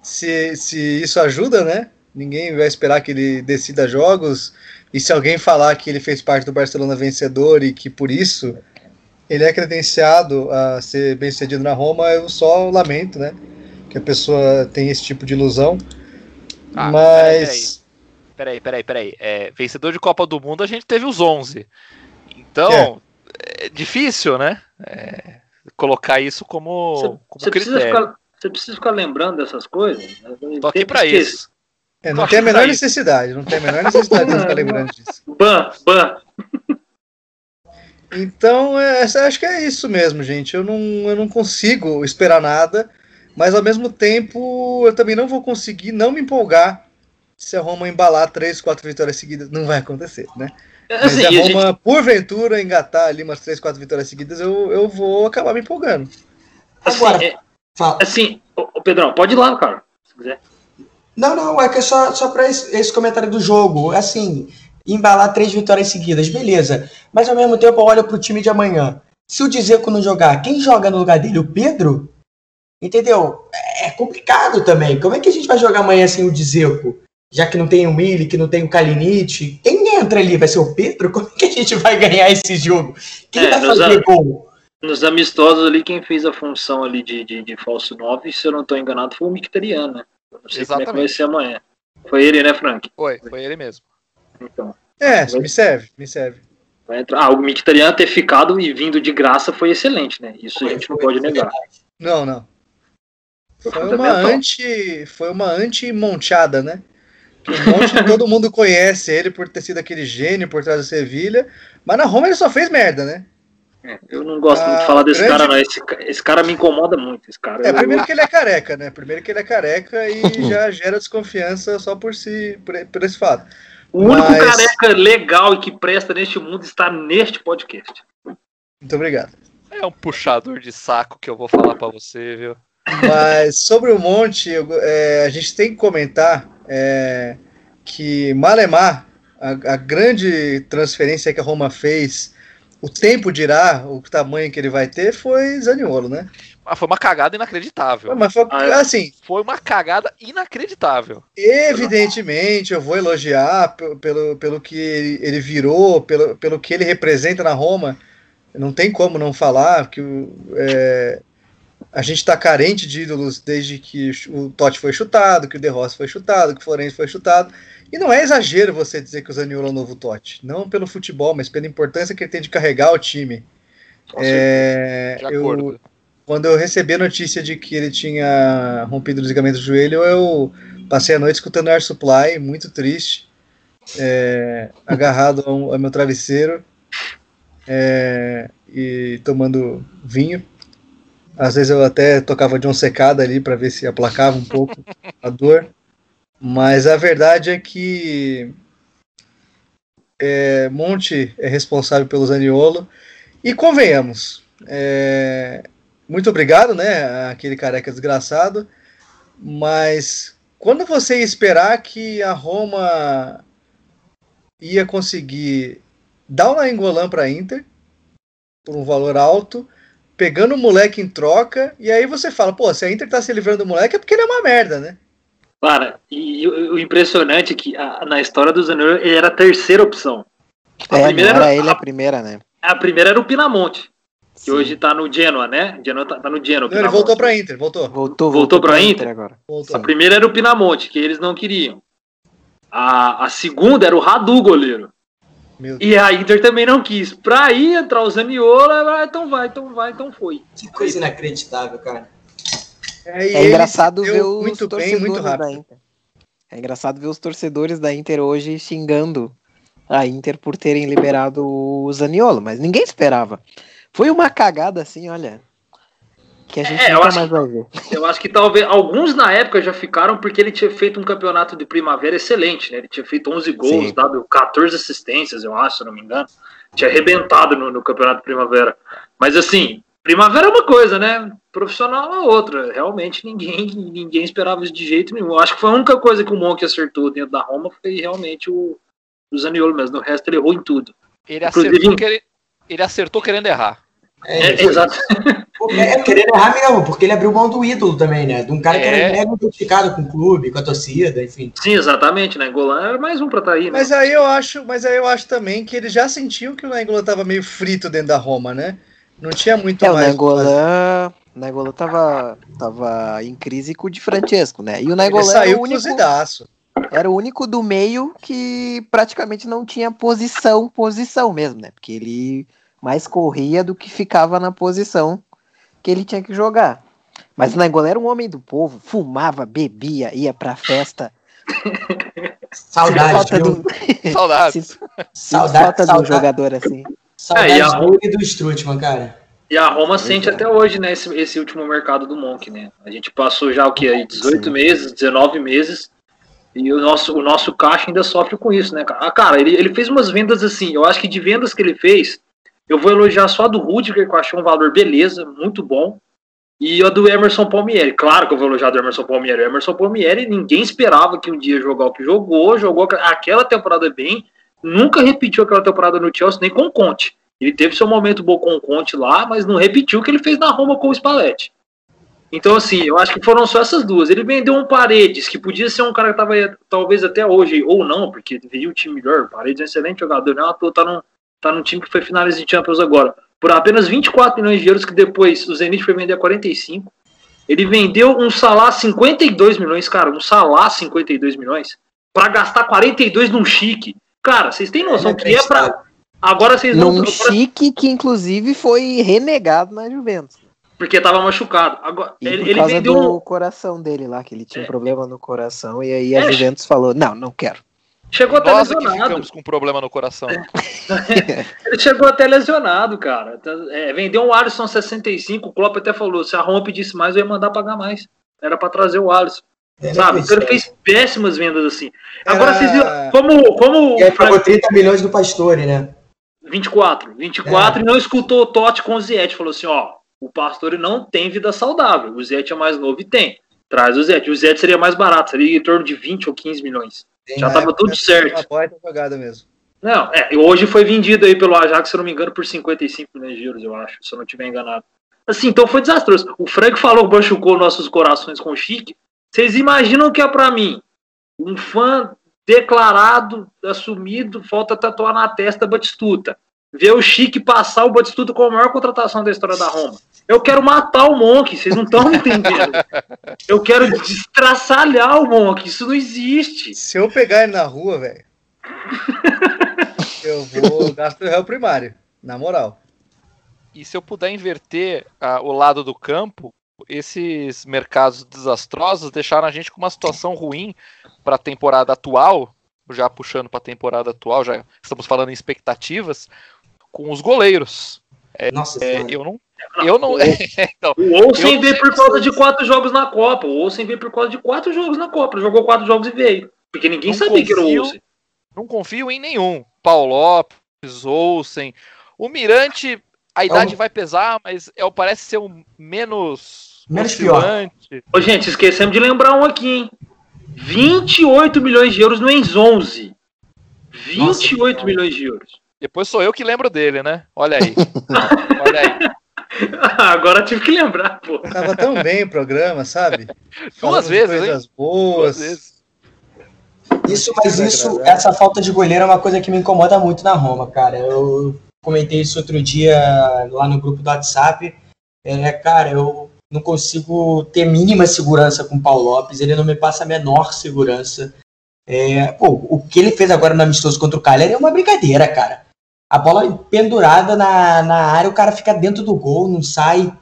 Speaker 1: Se, se isso ajuda, né? Ninguém vai esperar que ele decida jogos. E se alguém falar que ele fez parte do Barcelona vencedor e que por isso ele é credenciado a ser bem sucedido na Roma, eu só lamento, né? Que a pessoa tem esse tipo de ilusão. Ah, mas.
Speaker 5: Peraí, peraí, peraí. É, vencedor de Copa do Mundo a gente teve os 11. Então, é, é difícil, né? É, colocar isso como,
Speaker 2: cê,
Speaker 5: como
Speaker 2: cê critério. Precisa ficar, você precisa ficar lembrando dessas coisas. Né?
Speaker 5: Tô aqui pra isso.
Speaker 1: É, não tem a menor necessidade, não tem a menor necessidade de ficar lembrando disso.
Speaker 2: Ban, ban.
Speaker 1: Então, é, acho que é isso mesmo, gente. Eu não, eu não consigo esperar nada, mas ao mesmo tempo eu também não vou conseguir não me empolgar se a Roma embalar três, quatro vitórias seguidas. Não vai acontecer, né? É, assim, mas se a Roma, gente... porventura, engatar ali umas três, quatro vitórias seguidas, eu, eu vou acabar me empolgando.
Speaker 2: Assim, Agora, é, assim, ô, Pedrão, pode ir lá, cara, se quiser.
Speaker 4: Não, não, é que é só, só para esse, esse, comentário do jogo. Assim, embalar três vitórias seguidas, beleza. Mas ao mesmo tempo eu olho pro time de amanhã. Se o Dizeco não jogar, quem joga no lugar dele? O Pedro? Entendeu? É complicado também. Como é que a gente vai jogar amanhã sem o Dizeco? Já que não tem o Mili, que não tem o Kalinic. Quem entra ali? Vai ser o Pedro? Como é que a gente vai ganhar esse jogo? Quem é, vai fazer a... gol?
Speaker 2: Nos amistosos ali, quem fez a função ali de, de, de falso 9, se eu não estou enganado, foi o Mictariano, né? Não sei Exatamente. como é que vai ser amanhã. Foi ele, né, Frank?
Speaker 5: Foi, foi ele mesmo.
Speaker 1: Então. É, me serve, me serve.
Speaker 2: Ah, o Mictariano ter ficado e vindo de graça foi excelente, né? Isso foi, a gente não pode negar.
Speaker 1: Não, não. Foi, foi uma anti, foi uma anti-monteada, né? Um monte, todo mundo conhece ele por ter sido aquele gênio por trás do Sevilha, mas na Roma ele só fez merda, né?
Speaker 2: É, eu não gosto muito de falar desse grande... cara, não. Esse, esse, cara me incomoda muito. Esse cara,
Speaker 1: é, eu... primeiro que ele é careca, né? Primeiro que ele é careca e já gera desconfiança só por si, por, por esse fato.
Speaker 2: O Mas... único careca legal e que presta neste mundo está neste podcast.
Speaker 1: Muito obrigado.
Speaker 5: É um puxador de saco que eu vou falar para você, viu?
Speaker 1: Mas sobre o Monte, eu, é, a gente tem que comentar é, que Malemar, a, a grande transferência que a Roma fez o tempo dirá o tamanho que ele vai ter, foi Zaniolo, né?
Speaker 5: Mas foi uma cagada inacreditável.
Speaker 1: Mas foi, ah, assim.
Speaker 5: Foi uma cagada inacreditável.
Speaker 1: Evidentemente, eu vou elogiar pelo, pelo que ele virou, pelo, pelo que ele representa na Roma. Não tem como não falar que é, a gente está carente de ídolos desde que o Totti foi chutado, que o De Rossi foi chutado, que o Florenzi foi chutado. E não é exagero você dizer que o Zaniolo é o novo Totti. Não pelo futebol, mas pela importância que ele tem de carregar o time. É, eu, quando eu recebi a notícia de que ele tinha rompido os ligamentos do joelho, eu passei a noite escutando Air Supply, muito triste, é, agarrado ao, ao, meu travesseiro é, e tomando vinho. Às vezes eu até tocava de um secada ali para ver se aplacava um pouco a dor. Mas a verdade é que é, Monte é responsável pelo Zaniolo. E convenhamos, é, muito obrigado, né? Aquele careca desgraçado. Mas quando você ia esperar que a Roma ia conseguir dar uma engolã para Inter por um valor alto, pegando o moleque em troca, e aí você fala, pô, se a Inter tá se livrando do moleque é porque ele é uma merda, né?
Speaker 2: Cara, e, o, o impressionante é que a, na história do Zaniolo ele era a terceira opção.
Speaker 3: A é, primeira era, ele a, a primeira, né?
Speaker 2: A primeira era o Pinamonte, que Sim. hoje tá no Genoa, né? Genoa tá, tá no Genoa.
Speaker 1: Não, ele voltou pra Inter, voltou.
Speaker 3: Voltou, voltou, voltou pra, pra Inter? Inter
Speaker 2: agora. Voltou. A primeira era o Pinamonte, que eles não queriam. A, a segunda era o Radu, goleiro. E a Inter também não quis. Pra ir entrar o Zaniolo, então vai, então vai, então foi.
Speaker 4: Que coisa inacreditável, cara.
Speaker 3: É, é engraçado ver os muito torcedores bem, muito da Inter. É engraçado ver os torcedores da Inter hoje xingando a Inter por terem liberado o Zaniolo, mas ninguém esperava. Foi uma cagada assim, olha que a gente é, nunca mais vai ver.
Speaker 2: Eu acho que talvez alguns na época já ficaram porque ele tinha feito um campeonato de primavera excelente, né? Ele tinha feito 11 gols, Sim. dado 14 assistências, eu acho, se não me engano. Tinha arrebentado no, no campeonato de primavera. Mas assim, primavera é uma coisa, né? Profissional é outra. Realmente ninguém ninguém esperava isso de jeito nenhum. Eu acho que foi a única coisa que o Monk acertou dentro da Roma foi realmente o, o Zaniolo mesmo. No resto ele errou em tudo.
Speaker 5: Ele acertou, ele, ele acertou querendo errar.
Speaker 2: É, é, exato.
Speaker 4: É, é querendo errar mesmo, porque ele abriu mão do ídolo também, né? De um cara que era é. mega identificado com o clube, com a torcida, enfim.
Speaker 2: Sim, exatamente, né? Golan era mais um pra estar tá aí, né?
Speaker 1: Mas aí eu acho, mas aí eu acho também que eles já sentiam que o Nengolan tava meio frito dentro da Roma, né? Não tinha muito
Speaker 3: é, mais. O Nengolan, o tava, tava em crise com o de Francesco, né? E o
Speaker 1: saiu era o único.
Speaker 3: Era o único do meio que praticamente não tinha posição, posição mesmo, né? Porque ele mais corria do que ficava na posição que ele tinha que jogar. Mas o Nainggolan era um homem do povo, fumava, bebia, ia pra festa.
Speaker 4: Saudades,
Speaker 5: do... Saudades.
Speaker 3: Saudades. Falta de um jogador assim.
Speaker 4: Saudades é, a... e do Strutman, cara.
Speaker 2: E a Roma sente é. até hoje, né, esse, esse, último mercado do Monk, né? A gente passou já o que aí 18 Sim. meses, 19 meses, e o nosso, o nosso caixa ainda sofre com isso, né? Ah, cara, ele, ele fez umas vendas assim, eu acho que de vendas que ele fez, eu vou elogiar só a do Rudiger, que eu achei um valor beleza, muito bom. E a do Emerson Palmieri. Claro que eu vou elogiar do Emerson Palmieri. O Emerson Palmieri, ninguém esperava que um dia jogar o que jogou, jogou aquela temporada bem, nunca repetiu aquela temporada no Chelsea, nem com o Conte. Ele teve seu momento bom com o Conte lá, mas não repetiu o que ele fez na Roma com o Spalletti. Então, assim, eu acho que foram só essas duas. Ele vendeu um Paredes, que podia ser um cara que tava talvez até hoje, ou não, porque veio um time melhor. Paredes é um excelente jogador, não é tá no, tá num time que foi finalista de Champions agora, por apenas 24 milhões de euros, que depois o Zenit foi vender a 45. Ele vendeu um salário 52 milhões, cara, um salário 52 milhões, para gastar 42 num chique. Cara, vocês têm noção é que é pra. Agora vocês
Speaker 3: não. Num chique que, inclusive, foi renegado na Juventus.
Speaker 2: Porque tava machucado. Agora,
Speaker 3: e ele, por causa ele vendeu do um... coração dele lá, que ele tinha é. um problema no coração, e aí a é. Juventus falou: não, não quero.
Speaker 2: Chegou até
Speaker 5: Nós lesionado. que ficamos com problema no coração.
Speaker 2: ele chegou até lesionado, cara. É, vendeu um Alisson 65, o Klopp até falou, se a Roma pedisse mais, eu ia mandar pagar mais. Era para trazer o Alisson. É, sabe? Então ele fez péssimas vendas assim. Agora, vocês viram, como, como
Speaker 4: e aí pagou 30 milhões do Pastore, né?
Speaker 2: 24. 24 é. e não escutou o Totti com o Ziet. Falou assim, ó, o Pastore não tem vida saudável. O Ziet é mais novo e tem. Traz o Ziet. O Ziet seria mais barato, seria em torno de 20 ou 15 milhões. Já estava tudo certo.
Speaker 1: Uma jogada mesmo.
Speaker 2: Não, é, hoje foi vendido aí pelo Ajax, se eu não me engano, por 55 milhões de euros, eu acho, se eu não estiver enganado. Assim, então foi desastroso. O Frank falou machucou nossos corações com o Chique. Vocês imaginam que é para mim um fã declarado, assumido, falta tatuar na testa Batistuta. Ver o Chique passar o Batistuta com a maior contratação da história da Roma. Eu quero matar o Monk, vocês não estão entendendo. Eu quero destraçalhar o Monk, isso não existe.
Speaker 1: Se eu pegar ele na rua, velho, eu vou gastar o réu primário, na moral.
Speaker 5: E se eu puder inverter uh, o lado do campo, esses mercados desastrosos deixaram a gente com uma situação ruim para a temporada atual, já puxando para a temporada atual, já estamos falando em expectativas, com os goleiros. É,
Speaker 4: Nossa,
Speaker 5: é, eu não eu não.
Speaker 2: então, o Olsen veio por causa de quatro jogos na Copa. O Olsen veio por causa de quatro jogos na Copa. Jogou quatro jogos e veio. Porque ninguém não sabia confio, que era o Olsen.
Speaker 5: Não confio em nenhum. Paulo Lopes, Olsen. O Mirante, a idade é um... vai pesar, mas é, parece ser o menos.
Speaker 4: Menos pior.
Speaker 2: Ô, gente, esquecemos de lembrar um aqui, hein? 28 milhões de euros no Enz 11. 28 Nossa, milhões de euros.
Speaker 5: Depois sou eu que lembro dele, né? Olha aí. Olha aí.
Speaker 2: Agora tive que lembrar, pô.
Speaker 1: Tava tão bem o programa, sabe?
Speaker 5: Duas vezes,
Speaker 1: coisas
Speaker 5: hein?
Speaker 1: boas.
Speaker 5: Duas vezes.
Speaker 4: Isso, mas isso, essa falta de goleiro é uma coisa que me incomoda muito na Roma, cara. Eu comentei isso outro dia lá no grupo do WhatsApp. É, cara, eu não consigo ter mínima segurança com o Paulo Lopes, ele não me passa a menor segurança. É, pô, o que ele fez agora no amistoso contra o Cagliari é uma brincadeira, cara. A bola pendurada na, na área, o cara fica dentro do gol, não sai.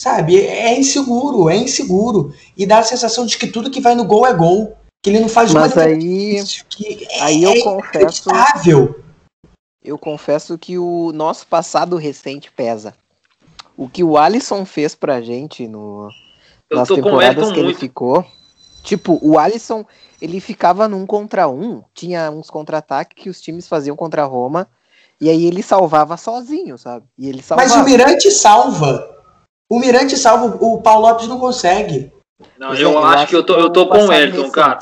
Speaker 4: Sabe, é inseguro, é inseguro. E dá a sensação de que tudo que vai no gol é gol. Que ele não faz uma
Speaker 3: Mas aí,
Speaker 4: que é,
Speaker 3: aí eu
Speaker 4: é
Speaker 3: confesso, eu confesso que o nosso passado recente pesa. O que o Alisson fez pra gente no,
Speaker 2: Eu
Speaker 3: nas temporadas que ele
Speaker 2: muito.
Speaker 3: ficou. Tipo, o Alisson, ele ficava num contra um, tinha uns contra-ataques que os times faziam contra a Roma, e aí ele salvava sozinho, sabe? E ele salvava.
Speaker 4: Mas o Mirante salva. O Mirante salva, o Paulo Lopes não consegue.
Speaker 2: Não,
Speaker 3: é,
Speaker 2: eu, acho que eu tô, eu tô com o
Speaker 3: recente.
Speaker 2: cara.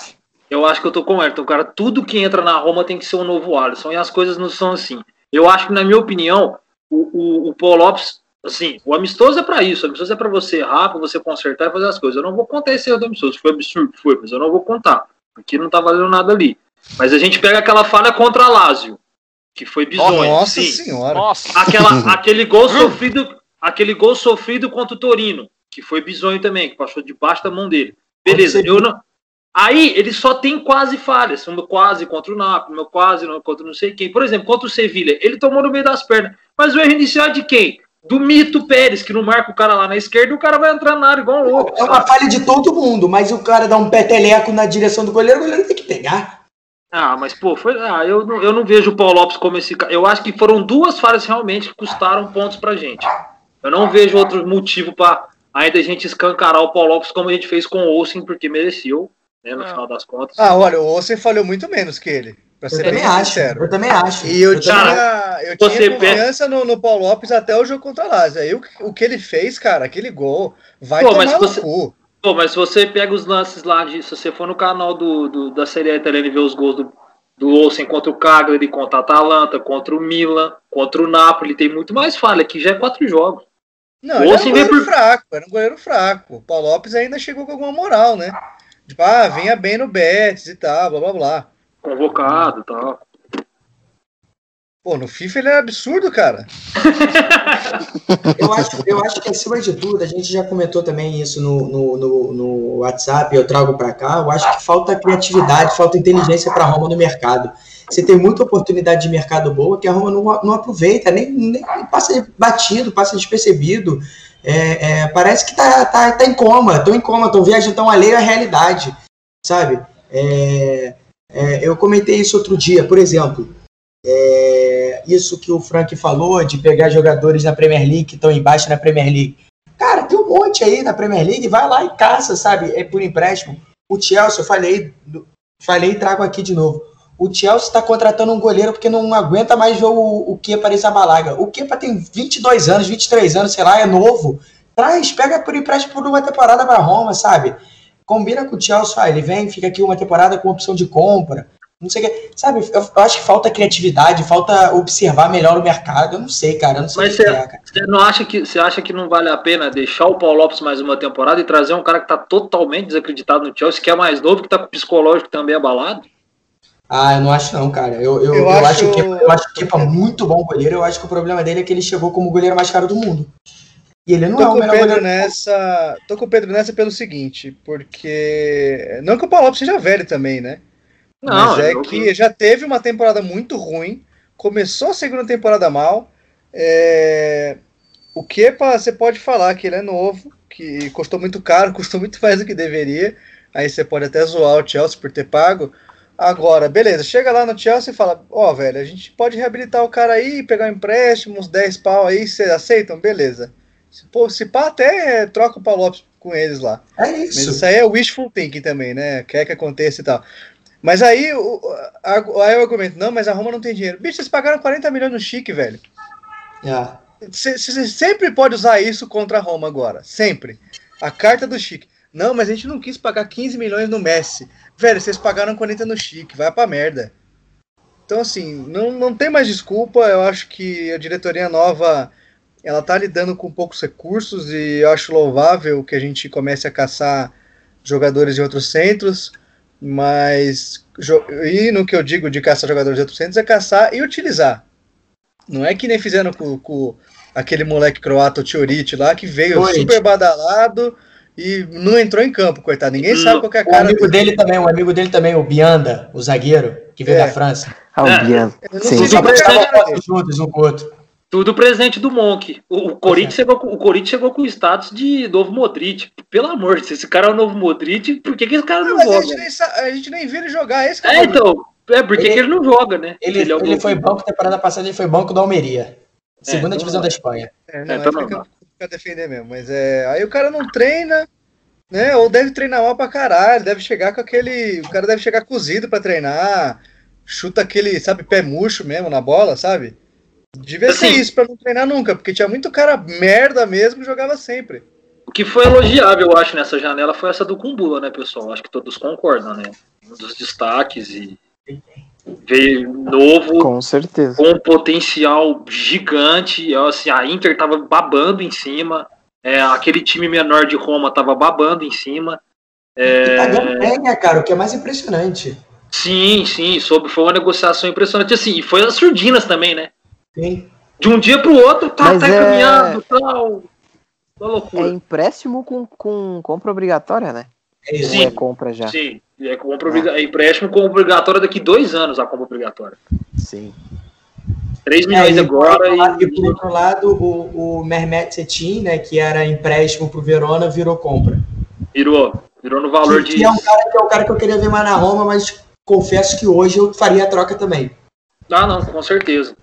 Speaker 2: Eu acho que eu tô com o Elton, cara. Tudo que entra na Roma tem que ser um novo Alisson. E as coisas não são assim. Eu acho que, na minha opinião, o, o, o Paul Lopes, assim, o amistoso é pra isso. O amistoso é pra você errar, pra você consertar e fazer as coisas. Eu não vou contar esse erro do amistoso. Foi absurdo, foi, mas eu não vou contar. Porque não tá valendo nada ali. Mas a gente pega aquela falha contra a Lazio, que foi bizonho.
Speaker 1: Nossa
Speaker 2: sim.
Speaker 1: senhora.
Speaker 5: Nossa.
Speaker 2: Aquela, aquele gol sofrido, aquele gol sofrido contra o Torino, que foi bizonho também, que passou debaixo da mão dele. Beleza, eu não. Aí ele só tem quase falhas, um quase contra o Napoli, meu quase não- contra não sei quem. Por exemplo, contra o Sevilha, ele tomou no meio das pernas. Mas o erro inicial é de quem? Do Mito Pérez, que não marca o cara lá na esquerda e o cara vai entrar na área igual um louco.
Speaker 4: É uma
Speaker 2: sabe?
Speaker 4: falha de todo mundo, mas o cara dá um peteleco na direção do goleiro, o goleiro tem que pegar.
Speaker 2: Ah, mas pô, foi. Ah, eu não, eu não vejo o Paulo Lopes como esse cara. Eu acho que foram duas falhas realmente que custaram pontos pra gente. Eu não vejo outro motivo pra ainda a gente escancarar o Paulo Lopes como a gente fez com o Olsen, porque mereceu, né, no
Speaker 5: Ah.
Speaker 2: final das contas.
Speaker 1: Ah, olha, o Olsen falhou muito menos que ele. Pra
Speaker 4: Eu
Speaker 1: ser
Speaker 4: também
Speaker 1: bem
Speaker 4: acho.
Speaker 1: sincero.
Speaker 4: Eu também acho.
Speaker 1: E eu,
Speaker 4: Eu
Speaker 1: tinha,
Speaker 2: também-
Speaker 1: eu tinha confiança no, no Paulo Lopes até o jogo contra a Lazio. Aí o, o que ele fez, cara, aquele gol, vai
Speaker 2: Pô,
Speaker 1: tomar
Speaker 2: mas
Speaker 1: no
Speaker 2: você-
Speaker 1: cu.
Speaker 2: Pô, mas se você pega os lances lá, de, se você for no canal do, do- da Série A italiana e ver os gols do, do Olsen contra o Cagliari, contra a Atalanta, contra o Milan, contra o Napoli, tem muito mais falha, que já é quatro jogos.
Speaker 1: Não,
Speaker 2: O
Speaker 1: ele era um
Speaker 2: Olsen
Speaker 1: goleiro
Speaker 2: por-
Speaker 1: fraco, era um goleiro fraco. O Paulo Lopes ainda chegou com alguma moral, né? Tipo, ah, venha bem no Betis e tal, blá blá blá.
Speaker 2: Convocado e tal.
Speaker 1: Pô, no FIFA ele é absurdo, cara.
Speaker 4: Eu acho, eu acho que acima de tudo, a gente já comentou também isso no, no, no, no WhatsApp, eu trago para cá. Eu acho que falta criatividade, falta inteligência para Roma no mercado. Você tem muita oportunidade de mercado boa que a Roma não, não aproveita, nem, nem passa batido, passa despercebido. É, é, parece que tá, tá, tá em coma, estão em coma, estão viajando, tão alheio à realidade, sabe? É, é, eu comentei isso outro dia, por exemplo. É, isso que o Frank falou de pegar jogadores na Premier League que estão embaixo na Premier League. Cara, tem um monte aí na Premier League, vai lá e caça, sabe? É por empréstimo. O Chelsea, eu falei, falei e trago aqui de novo. O Chelsea está contratando um goleiro porque não aguenta mais ver o, o Kepa Arrizabalaga. O Kepa tem 22 anos, 23 anos, sei lá, é novo. Traz, pega por empréstimo por uma temporada para Roma, sabe? Combina com o Chelsea, ah, ele vem, fica aqui uma temporada com opção de compra. Não sei o que. Sabe, eu, eu acho que falta criatividade, falta observar melhor o mercado. Eu não sei, cara. Eu não sei
Speaker 2: Mas
Speaker 4: o que
Speaker 2: você-
Speaker 4: é,
Speaker 2: não acha que você acha que não vale a pena deixar o Paulo Lopes mais uma temporada e trazer um cara que tá totalmente desacreditado no Chelsea, que é mais novo, que tá com o psicológico também abalado?
Speaker 4: Ah, eu não acho não, cara. Eu, eu,
Speaker 1: Eu
Speaker 4: eu,
Speaker 1: acho-
Speaker 4: acho... que eu acho que o Kepa é muito bom goleiro. Eu acho que o problema dele é que ele chegou como o goleiro mais caro do mundo. E ele não é
Speaker 1: Tô
Speaker 4: o
Speaker 1: com o
Speaker 4: melhor
Speaker 1: Pedro nessa. Tô com o Pedro nessa pelo seguinte, porque. Não que o Paulo Lopes seja velho também, né? Mas é que já teve uma temporada muito ruim, começou a segunda temporada mal. é, O Kepa, você pode falar que ele é novo, que custou muito caro, custou muito mais do que deveria. Aí você pode até zoar o Chelsea por ter pago. Agora, beleza, chega lá no Chelsea e fala: Ó, velho, a gente pode reabilitar o cara aí, pegar um empréstimo, uns 10 pau aí, vocês aceitam? Beleza. Se, pô, se pá, até é, troca o Paulo Lopes com eles lá.
Speaker 4: É
Speaker 1: Mas
Speaker 4: isso.
Speaker 1: isso aí é wishful thinking também, né? Quer que aconteça e tal. Mas aí, o, a, aí eu argumento, não, mas a Roma não tem dinheiro. Bicho, vocês pagaram 40 milhões no chique, velho.
Speaker 4: É.
Speaker 1: Você você sempre pode usar isso contra a Roma agora. Sempre. A carta do chique. Não, mas a gente não quis pagar 15 milhões no Messi. Velho, vocês pagaram 40 no chique. Vai pra merda. Então, assim, não, não tem mais desculpa. Eu acho que a diretoria nova ela tá lidando com poucos recursos e eu acho louvável que a gente comece a caçar jogadores de outros centros, mas e no que eu digo de caçar jogadores de outros centros é caçar e utilizar. Não é que nem fizeram com, com aquele moleque croata, o Tiorite lá, que veio super badalado e não entrou em campo, coitado. Ninguém sabe qual é a cara.
Speaker 4: O amigo dele. dele também, um amigo dele também, o Bianda, o zagueiro, que veio é. da França.
Speaker 3: Ah, o é. Bianda.
Speaker 4: Sim. Só juntos um com o outro.
Speaker 2: Tudo presente do Monk. O, o Corinthians, chegou, o Corinthians chegou com o status de novo Modric. Pelo amor de Deus, esse cara é o novo Modric, por que, que esse cara não, não joga?
Speaker 1: A gente, nem, a gente nem viu ele jogar, esse
Speaker 2: cara. É, então. É, por que ele, ele não joga, né?
Speaker 4: Ele, ele, é ele foi banco, temporada passada ele foi banco da Almeria. É, segunda é, divisão da Espanha.
Speaker 1: É, não, é, então fica defender mesmo. Mas é. Aí o cara não treina, né? Ou deve treinar mal pra caralho, deve chegar com aquele. O cara deve chegar cozido pra treinar. Chuta aquele, sabe, pé murcho mesmo na bola, sabe? Devia assim, ser isso pra não treinar nunca, porque tinha muito cara merda mesmo que jogava sempre.
Speaker 2: O que foi elogiável, eu acho, nessa janela foi essa do Kumbula, né, pessoal? Acho que todos concordam, né? Um dos destaques e veio novo,
Speaker 3: com certeza,
Speaker 2: com um potencial gigante. Assim, a Inter tava babando em cima, é, aquele time menor de Roma tava babando em cima.
Speaker 4: É... Tá ganhando bem, né, cara? O que é mais impressionante.
Speaker 2: Sim, sim, sobre, foi uma negociação impressionante. Assim, e foi as surdinas também, né?
Speaker 4: Sim.
Speaker 2: De um dia pro outro, tá, Mas tá é... caminhando, tal. Uma loucura.
Speaker 3: É empréstimo com, com compra obrigatória, né?
Speaker 2: É, sim,
Speaker 3: é compra já.
Speaker 2: Sim, é, compra ah. é empréstimo com obrigatória daqui dois anos a compra obrigatória.
Speaker 3: Sim.
Speaker 2: 3 milhões é, agora.
Speaker 4: E, e, por outro lado, o, o Mehmet Setin, né, que era empréstimo pro Verona, virou compra.
Speaker 2: Virou. Virou no valor que,
Speaker 4: de. Que é, um cara, que é um cara que eu queria ver mais na Roma, mas confesso que hoje eu faria a troca também.
Speaker 2: Ah, não, com certeza.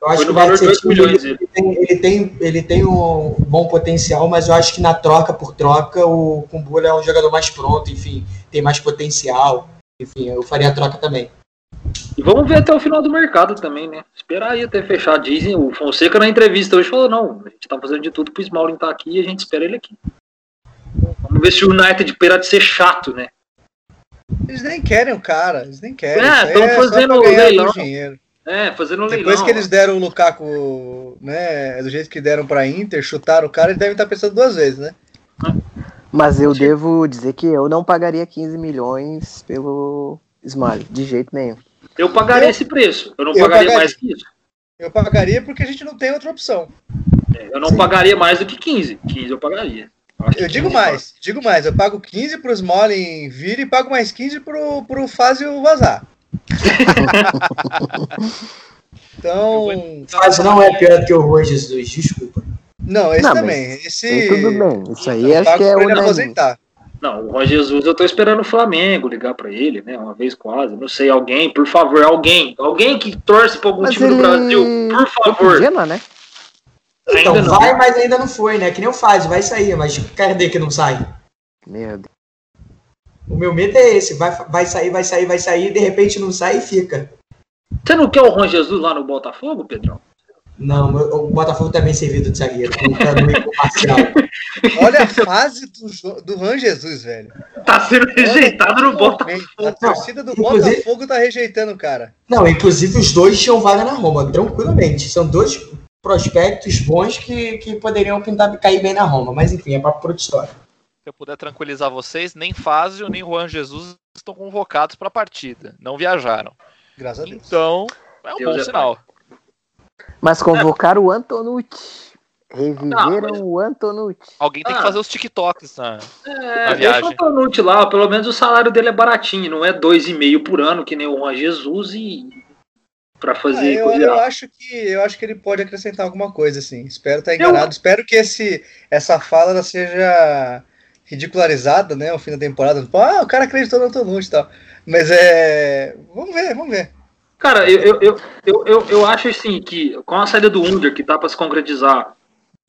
Speaker 4: Eu acho Foi no que valor de 2 milhões. Ele, tem, ele, tem, ele tem um bom potencial, mas eu acho que na troca por troca o Kumbula é um jogador mais pronto, enfim, tem mais potencial. Enfim, eu faria a troca também.
Speaker 2: E vamos ver até o final do mercado também, né? Esperar aí até fechar. Dizem, o Fonseca na entrevista hoje falou: não, a gente tá fazendo de tudo pro Smalling estar tá aqui e a gente espera ele aqui. Vamos ver se o United pera de ser chato, né?
Speaker 1: Eles nem querem o cara, eles nem querem.
Speaker 2: É, estão é fazendo leilão. Dinheiro. É, fazendo
Speaker 1: um
Speaker 2: Depois
Speaker 1: que eles deram o Lukaku, né, do jeito que deram pra Inter, chutaram o cara, eles devem estar pensando duas vezes, né?
Speaker 3: Mas eu devo dizer que eu não pagaria 15 milhões pelo Smiley, de jeito nenhum.
Speaker 2: Eu pagaria eu, esse preço, eu não eu pagaria, pagaria, mais que isso.
Speaker 1: Eu pagaria porque a gente não tem outra opção.
Speaker 2: É, eu não Sim. pagaria mais do que 15. 15 eu pagaria.
Speaker 1: Eu, eu digo mais, digo mais, eu pago 15 pro Smalling vir e pago mais 15 pro, pro Fázio vazar. Então.
Speaker 4: Mas não é pior do que o Rui Jesus, desculpa.
Speaker 1: Não, esse não, também. Esse...
Speaker 3: Tudo bem, isso aí acho que é o.
Speaker 1: aposentar.
Speaker 2: Não, o Jorge Jesus eu tô esperando o Flamengo ligar para ele, né? Uma vez quase. Não sei, alguém, por favor, alguém. Alguém que torce para algum mas time ele... do Brasil, por favor.
Speaker 3: Podia, né?
Speaker 4: Então ainda vai, não. mas ainda não foi, né? Que nem o Faz, vai sair, mas cadê que não sai?
Speaker 3: Meu Deus.
Speaker 4: O meu medo é esse, vai, vai sair, vai sair, vai sair, de repente não sai e fica.
Speaker 2: Você não quer o Ron Jesus lá no Botafogo, Pedrão?
Speaker 4: Não, o Botafogo também tá servido de zagueiro.
Speaker 1: Olha a fase do, do Ron Jesus, velho.
Speaker 2: Tá sendo rejeitado no Botafogo.
Speaker 1: A torcida do Botafogo tá rejeitando o cara.
Speaker 4: Não, inclusive os dois tinham vaga na Roma, tranquilamente. São dois prospectos bons que, que poderiam pintar cair bem na Roma. Mas enfim, é papo por outra história
Speaker 5: eu puder tranquilizar vocês, nem Fázio nem Juan Jesus estão convocados para a partida. Não viajaram.
Speaker 1: Graças a Deus.
Speaker 5: Então, é um Deus bom é sinal.
Speaker 3: Mas convocaram é. o Antonucci. Reviveram mas... o Antonucci.
Speaker 5: Alguém tem ah. que fazer os TikToks na,
Speaker 2: é, na viagem. o Antonucci lá, pelo menos o salário dele é baratinho, não é dois e meio por ano, que nem o Juan Jesus e para fazer
Speaker 1: ah, eu, eu, acho que eu acho que ele pode acrescentar alguma coisa assim espero estar enganado eu... espero que esse essa fala seja ridicularizada, né, ao fim da temporada. Ah, o cara acreditou no Antonucci e tal. Mas é. Vamos ver, vamos ver.
Speaker 2: Cara, eu, eu, eu, eu, eu acho assim que com a saída do Under, que tá para se concretizar,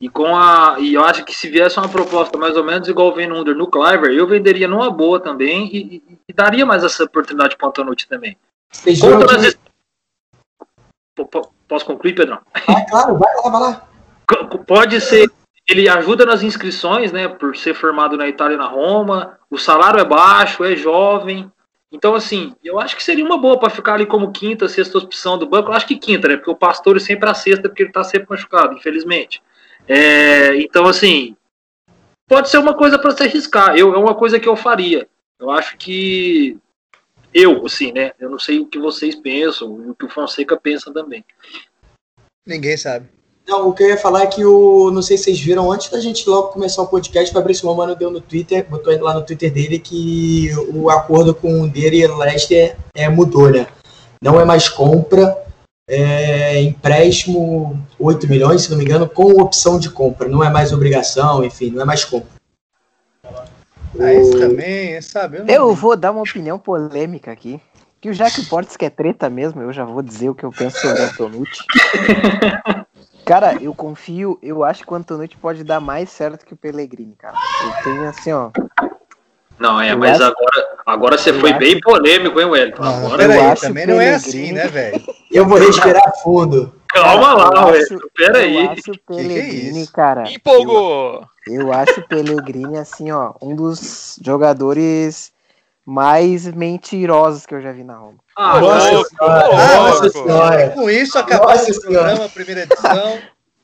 Speaker 2: e com a. E eu acho que se viesse uma proposta mais ou menos igual vem no Under no Cliver, eu venderia numa boa também e, e, e daria mais essa oportunidade para o Antonucci também. Posso concluir, Pedrão?
Speaker 4: Ah, claro, vai lá, vai lá.
Speaker 2: Pode ser ele ajuda nas inscrições, né? Por ser formado na Itália e na Roma. O salário é baixo, é jovem. Então, assim, eu acho que seria uma boa para ficar ali como quinta, sexta opção do banco. Eu acho que quinta, né? Porque o Pastor sempre a sexta, porque ele tá sempre machucado, infelizmente. É, então, assim, pode ser uma coisa para se arriscar. Eu, é uma coisa que eu faria. Eu acho que eu, assim, né? Eu não sei o que vocês pensam, o que o Fonseca pensa também.
Speaker 1: Ninguém sabe.
Speaker 4: Não, o que eu ia falar é que o. Não sei se vocês viram, antes da gente logo começar o podcast, o Fabrício Romano deu no Twitter, botou lá no Twitter dele que o acordo com o dele e Leicester é, mudou, né? Não é mais compra, é empréstimo 8 milhões, se não me engano, com opção de compra. Não é mais obrigação, enfim, não é mais compra.
Speaker 1: Ah, isso também, sabe? Eu,
Speaker 3: eu vou dar uma opinião polêmica aqui. Que já que o Portes quer treta mesmo, eu já vou dizer o que eu penso sobre o Antonucci. Cara, eu confio, eu acho que o Antonucci pode dar mais certo que o Pellegrini, cara. Eu tenho assim, ó.
Speaker 2: Não, é, eu mas acho... agora, agora você foi bem polêmico, hein, Wellington?
Speaker 1: Agora peraí, também não é assim, né, velho?
Speaker 4: Eu vou respirar fundo.
Speaker 2: Calma lá, Wellington, peraí.
Speaker 3: Eu acho o Pellegrini, que que é cara.
Speaker 5: Empolgou!
Speaker 3: Eu, eu acho o Pellegrini, assim, ó, um dos jogadores mais mentirosos que eu já vi na Roma.
Speaker 2: Ah,
Speaker 1: nossa, louco, nossa senhora. Com isso, acabamos o programa, primeira edição.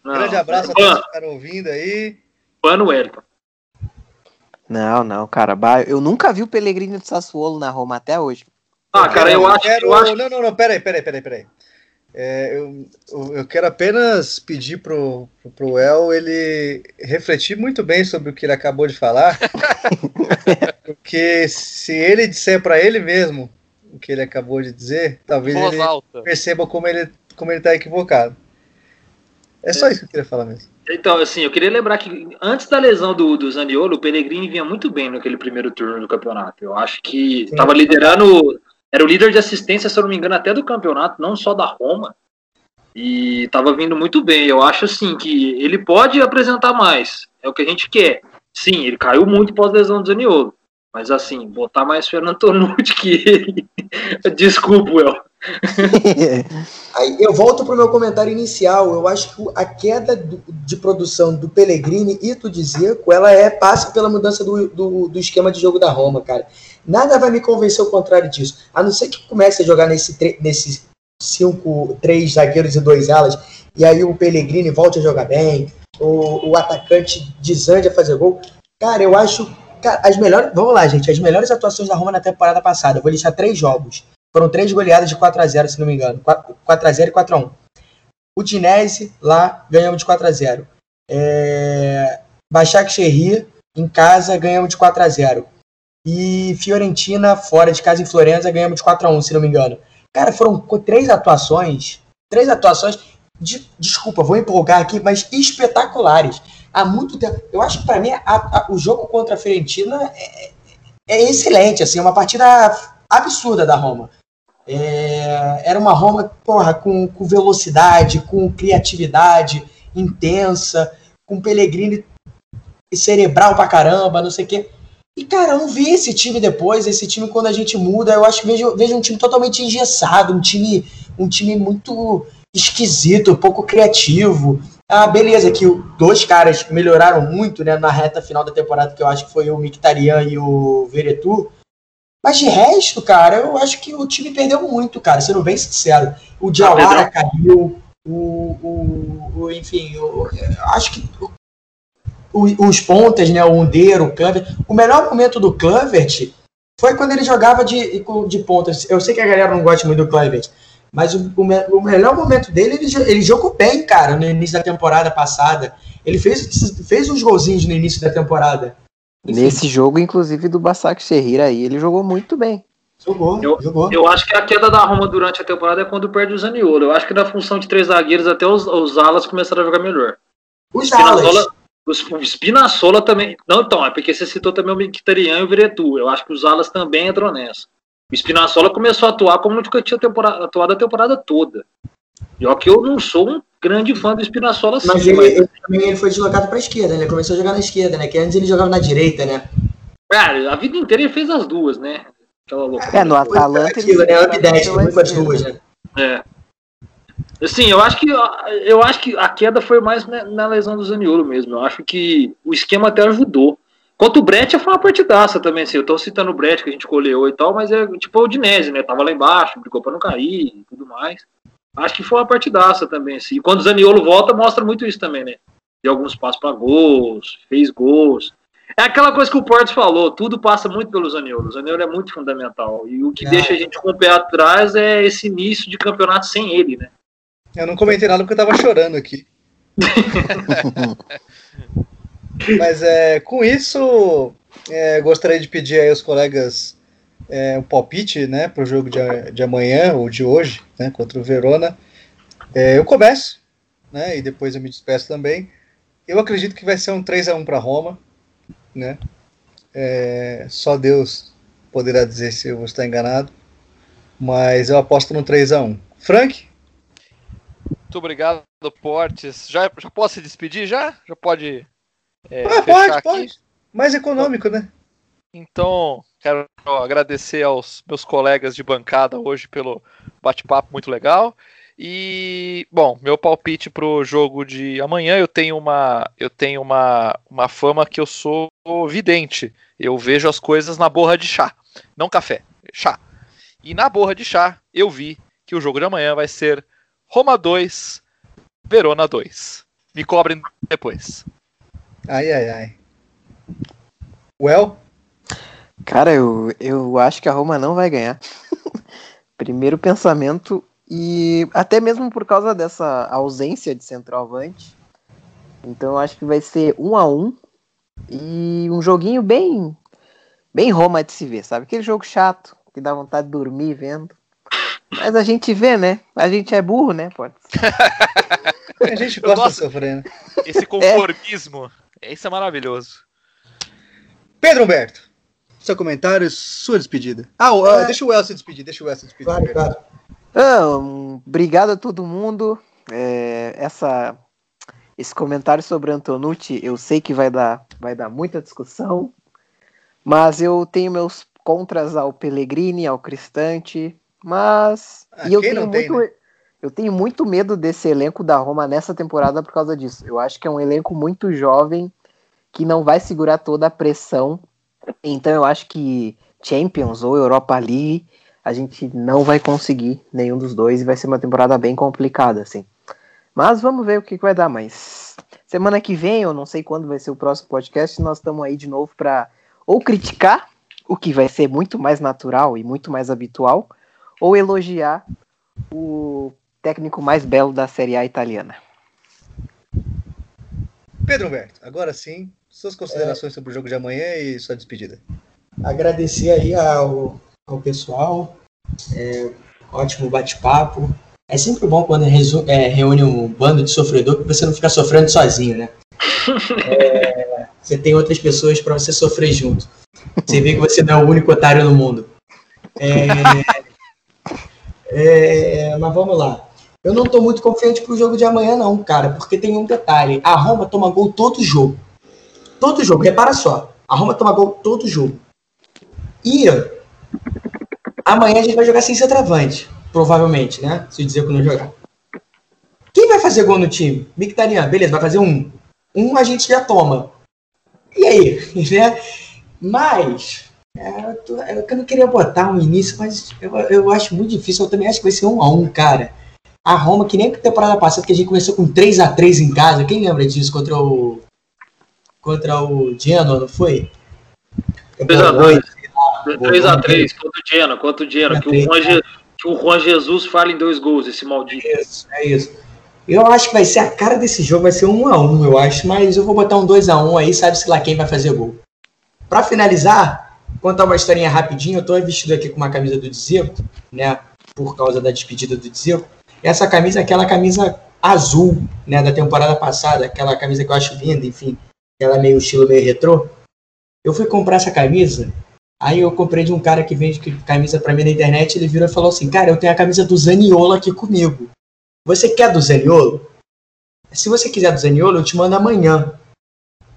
Speaker 1: Não. Grande abraço a todos que estão ouvindo aí.
Speaker 2: Pano Wellington.
Speaker 3: Não, não, cara. Eu nunca vi o Pellegrini do Sassuolo na Roma até hoje.
Speaker 2: Ah, cara, eu, eu acho,
Speaker 1: quero...
Speaker 2: eu acho.
Speaker 1: Não, não, não, peraí, peraí, peraí, peraí. É, eu, eu quero apenas pedir pro, pro El ele refletir muito bem sobre o que ele acabou de falar. porque se ele disser para ele mesmo o que ele acabou de dizer, talvez Voz ele alta. perceba como ele, como ele tá equivocado. É só isso que eu queria falar mesmo.
Speaker 2: Então, assim, eu queria lembrar que antes da lesão do, do Zaniolo, o Pellegrini vinha muito bem naquele primeiro turno do campeonato. Eu acho que estava liderando, era o líder de assistência, se eu não me engano, até do campeonato, não só da Roma. E estava vindo muito bem. Eu acho, assim, que ele pode apresentar mais. É o que a gente quer. Sim, ele caiu muito pós-lesão do Zaniolo. Mas, assim, botar mais Fernando Tonucci que ele. Desculpa, El.
Speaker 4: Aí eu volto para o meu comentário inicial. Eu acho que a queda de produção do Pellegrini e do Dzeko, ela é passa pela mudança do, do, do, esquema de jogo da Roma, cara. Nada vai me convencer o contrário disso. A não ser que comece a jogar nesse, nesse cinco, três zagueiros e dois alas, e aí o Pellegrini volte a jogar bem, o, o atacante desande a fazer gol. Cara, eu acho. Cara, as melhores. Vamos lá, gente. As melhores atuações da Roma na temporada passada. Eu vou listar três jogos. Foram três goleadas de 4 a 0 se não me engano. 4 a 0 e 4 a 1 O Dinese, lá, ganhamos de 4 a 0 é... Baixak Cherry, em casa, ganhamos de 4 a 0 E Fiorentina, fora de casa, em Florença, ganhamos de 4 a 1 se não me engano. Cara, foram três atuações, três atuações, de, desculpa, vou empolgar aqui, mas espetaculares. Há muito tempo. Eu acho que para mim a, a, o jogo contra a Fiorentina é, é excelente, assim, é uma partida absurda da Roma. É, era uma Roma porra, com, com velocidade, com criatividade intensa, com Pellegrini cerebral pra caramba, não sei o quê. E, cara, eu não vi esse time depois. Esse time, quando a gente muda, eu acho que vejo, vejo um time totalmente engessado, um time, um time muito esquisito, pouco criativo. Ah, beleza, que dois caras melhoraram muito né, na reta final da temporada, que eu acho que foi o Mictarian e o Veretu. Mas de resto, cara, eu acho que o time perdeu muito, cara, sendo bem sincero. O Diawara ah, caiu, o, o, o, enfim, eu, acho que os pontas, né, o Undeiro, o Clavert. O melhor momento do Clavert foi quando ele jogava de, de pontas. Eu sei que a galera não gosta muito do Clavert, mas o, o, o, melhor momento dele, ele, ele jogou bem, cara, no início da temporada passada. Ele fez, fez uns golzinhos no início da temporada.
Speaker 3: Nesse jogo, inclusive, do Basak Serrira aí, ele jogou muito bem.
Speaker 2: Jogou, eu, jogou. Eu acho que a queda da Roma durante a temporada é quando perde o Zaniolo. Eu acho que na função de três zagueiros, até os, os alas começaram a jogar melhor.
Speaker 4: Os alas.
Speaker 2: O Spinazzola também. Não, então, é porque você citou também o Mkhitaryan e o Veretu. Eu acho que os alas também entram nessa. O Spinazzola começou a atuar como nunca tinha temporada, atuado a temporada toda. E ó que eu não sou um grande fã do Spinazzola
Speaker 4: assim. Mas ele, mas... ele também ele foi deslocado para a esquerda, ele começou a jogar na esquerda, né? Que antes ele jogava na direita, né?
Speaker 2: Cara, a vida inteira ele fez as duas, né?
Speaker 3: Aquela loucura. É, no Atalanta
Speaker 4: ele né? Ambidestro, muito para as duas, né?
Speaker 2: É. Assim, eu acho que eu acho que a queda foi mais na, na lesão do Zaniolo mesmo. Eu acho que o esquema até ajudou. Quanto o Brett foi uma partidaça também, assim. Eu tô citando o Brett que a gente colheu e tal, mas é tipo o Udinese, né? Tava lá embaixo, brigou pra não cair e tudo mais. Acho que foi uma partidaça também, assim. E quando o Zaniolo volta, mostra muito isso também, né? deu alguns passos para gols, fez gols. É aquela coisa que o Porto falou, tudo passa muito pelo Zaniolo. O Zaniolo é muito fundamental. E o que é. deixa a gente com o pé atrás é esse início de campeonato sem ele, né?
Speaker 1: Eu não comentei nada porque eu tava chorando aqui. Mas é, com isso, é, gostaria de pedir aí aos colegas é, palpite né, para o jogo de, de amanhã ou de hoje, né, contra o Verona. É, eu começo, né, e depois eu me despeço também. Eu acredito que vai ser um 3 a 1 para Roma, né? É, só Deus poderá dizer se eu vou estar enganado, mas eu aposto no 3 a 1. Frank?
Speaker 5: Muito obrigado, Portes. Já, já posso se despedir já? Já pode
Speaker 1: é, ah, pode, aqui? pode. Mais econômico, né?
Speaker 5: Então, quero agradecer aos meus colegas de bancada hoje pelo bate-papo muito legal. E, bom, meu palpite pro jogo de amanhã, eu tenho uma eu tenho uma, uma fama que eu sou vidente. Eu vejo as coisas na borra de chá, não café, chá. E na borra de chá, eu vi que o jogo de amanhã vai ser Roma 2, Verona 2. Me cobrem depois.
Speaker 1: Ai, ai, ai. Well?
Speaker 3: Cara, eu, eu acho que a Roma não vai ganhar. Primeiro pensamento, e até mesmo por causa dessa ausência de centroavante. Então eu acho que vai ser um a um e um joguinho bem bem Roma de se ver, sabe? Aquele jogo chato que dá vontade de dormir vendo. Mas a gente vê, né? A gente é burro, né? Pode.
Speaker 1: a gente gosta de sofrer, né?
Speaker 5: Esse conformismo. É. Isso é maravilhoso.
Speaker 1: Pedro Humberto, seu comentário, sua despedida. Ah, uh, é. deixa o Elcio despedir, deixa o Elcio despedir. Claro, claro.
Speaker 3: Ah, um, obrigado a todo mundo. É, essa, esse comentário sobre Antonucci, eu sei que vai dar, vai dar muita discussão, mas eu tenho meus contras ao Pellegrini, ao Cristante, mas ah, e eu tenho muito, tem, né? Eu tenho muito medo desse elenco da Roma nessa temporada por causa disso. Eu acho que é um elenco muito jovem que não vai segurar toda a pressão. Então eu acho que Champions ou Europa League a gente não vai conseguir nenhum dos dois e vai ser uma temporada bem complicada, assim. Mas vamos ver o que, que vai dar. Mas semana que vem, eu não sei quando vai ser o próximo podcast, nós estamos aí de novo para ou criticar, o que vai ser muito mais natural e muito mais habitual, ou elogiar o técnico mais belo da Série A italiana.
Speaker 1: Pedro Humberto, agora sim, suas considerações é... sobre o jogo de amanhã e sua despedida.
Speaker 4: Agradecer aí ao, ao pessoal, é, ótimo bate-papo. É sempre bom quando é, reúne um bando de sofredor que você não fica sofrendo sozinho, né? É, você tem outras pessoas para você sofrer junto. Você vê que você não é o único otário no mundo. É, é, mas vamos lá. Eu não estou muito confiante pro jogo de amanhã, não, cara, porque tem um detalhe. A Roma toma gol todo jogo. Todo jogo, repara só. A Roma toma gol todo jogo. E amanhã a gente vai jogar sem centroavante, provavelmente, né? Se dizer que não jogar. Quem vai fazer gol no time? Mictarian, beleza, vai fazer um. Um a gente já toma. E aí? Né? Mas. É, eu, tô, eu não queria botar um início, mas eu, eu acho muito difícil. Eu também acho que vai ser um a um, cara. A Roma, que nem a temporada passada, que a gente começou com 3 a 3 em casa. Quem lembra disso contra o contra o Genoa, não foi?
Speaker 2: 3x2. 3x3 contra o Genoa, contra o Genoa. Que o, Juan Je, que o Juan Jesus fala em dois gols, esse maldito.
Speaker 4: Isso, é isso. Eu acho que vai ser a cara desse jogo, vai ser 1x1, eu acho, mas eu vou botar um 2x1 aí, sabe-se lá quem vai fazer gol. Para finalizar, contar uma historinha rapidinho, eu tô vestido aqui com uma camisa do Dzeko, né, por causa da despedida do Dzeko. Essa camisa é aquela camisa azul, né, da temporada passada, aquela camisa que eu acho linda, enfim ela é meio estilo meio retrô. Eu fui comprar essa camisa, aí eu comprei de um cara que vende camisa para mim na internet, ele virou e falou assim, cara, eu tenho a camisa do Zaniolo aqui comigo. Você quer do Zaniolo? Se você quiser do Zaniolo, eu te mando amanhã.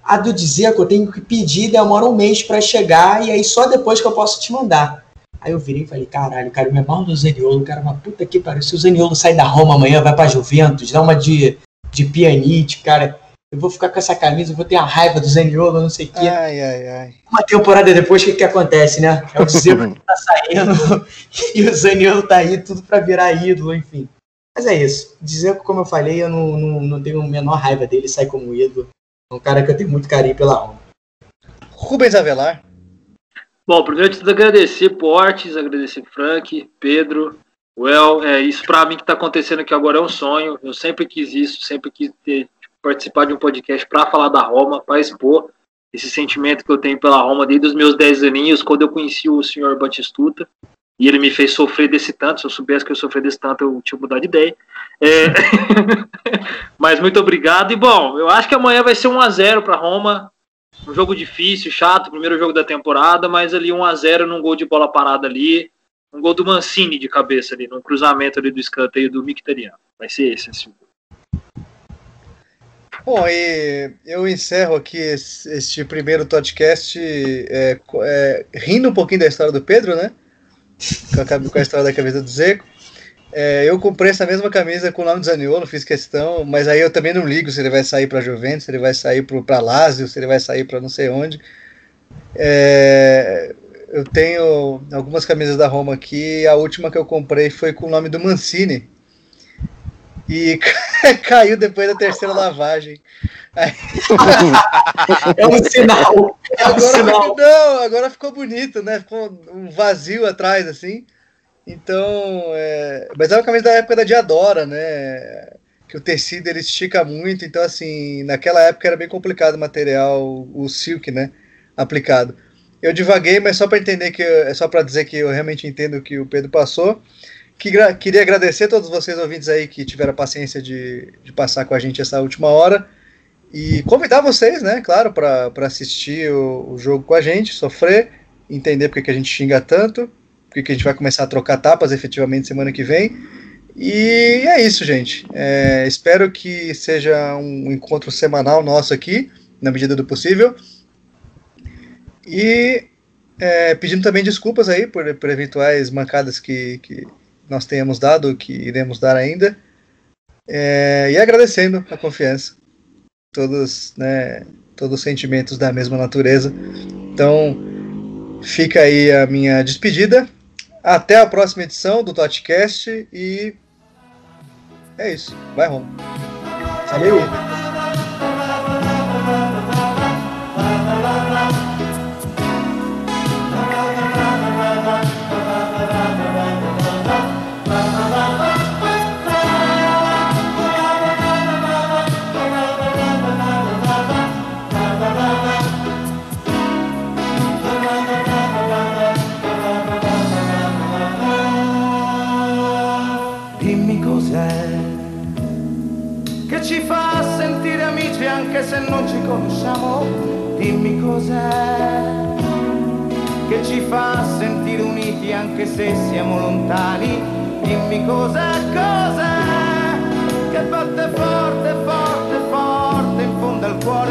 Speaker 4: A do que eu tenho que pedir, demora um mês para chegar, e aí só depois que eu posso te mandar. Aí eu virei e falei, caralho, cara, me mal do Zaniolo, cara, uma puta que pariu. Se o Zaniolo sai da Roma amanhã, vai pra Juventus, dá uma de, de pianite, cara eu vou ficar com essa camisa, eu vou ter a raiva do Zaniolo, não sei o quê.
Speaker 1: Ai, ai, ai.
Speaker 4: Uma temporada depois, o que, que acontece, né? É o Zebo que tá saindo e o Zaniolo tá aí, tudo pra virar ídolo, enfim. Mas é isso. Dizer que, como eu falei, eu não, não, não tenho a menor raiva dele, sai como ídolo. É um cara que eu tenho muito carinho pela alma.
Speaker 1: Rubens Avelar.
Speaker 2: Bom, primeiro de tudo agradecer Portes, agradecer Frank, Pedro, Well, é, isso para mim que está acontecendo aqui agora é um sonho. Eu sempre quis isso, sempre quis ter, participar de um podcast para falar da Roma, para expor esse sentimento que eu tenho pela Roma desde os meus 10 aninhos, quando eu conheci o senhor Batistuta, e ele me fez sofrer desse tanto. Se eu soubesse que eu sofri desse tanto, eu tinha mudado de ideia. É... Mas muito obrigado. E bom, eu acho que amanhã vai ser 1 a 0 para Roma. Um jogo difícil, chato, primeiro jogo da temporada, mas ali 1 a 0 num gol de bola parada ali. Um gol do Mancini de cabeça ali, num cruzamento ali do escanteio do Mkhitaryan. Vai ser esse, esse
Speaker 1: Bom, e eu encerro aqui esse, este primeiro podcast é, é, rindo um pouquinho da história do Pedro, né? Com a, história da camisa do Zeco. É, eu comprei essa mesma camisa com o nome do Zaniolo, fiz questão, mas aí eu também não ligo se ele vai sair para Juventus, se ele vai sair para Lazio, se ele vai sair para não sei onde. É, eu tenho algumas camisas da Roma aqui, a última que eu comprei foi com o nome do Mancini. E caiu depois da terceira lavagem.
Speaker 4: é um sinal. É um
Speaker 1: agora,
Speaker 4: sinal.
Speaker 1: Não, agora ficou bonito, né? Ficou um vazio atrás, assim. Então, é... mas é uma camisa da época da Diadora, né? Que o tecido ele estica muito, então assim, naquela época era bem complicado o material, o silk, né? Aplicado. Eu divaguei, mas só para entender que é só para dizer que eu realmente entendo o que o Pedro passou. Que, queria agradecer a todos vocês ouvintes aí que tiveram a paciência de, de passar com a gente essa última hora e convidar vocês, né, claro, para assistir o, o, jogo com a gente, sofrer, entender porque que a gente xinga tanto, porque que a gente vai começar a trocar tapas efetivamente semana que vem. E é isso, gente. É, espero que seja um encontro semanal nosso aqui, na medida do possível. E é, pedindo também desculpas aí por, por eventuais mancadas que, que nós tenhamos dado, que iremos dar ainda. É, e agradecendo a confiança. Todos, né, todos os sentimentos da mesma natureza. Então, fica aí a minha despedida. Até a próxima edição do Totcast e é isso. Vai, Rom.
Speaker 4: Valeu!
Speaker 6: Non ci conosciamo, dimmi cos'è che ci fa sentire uniti anche se siamo lontani, dimmi cos'è, cos'è che batte forte, forte, forte in fondo al cuore.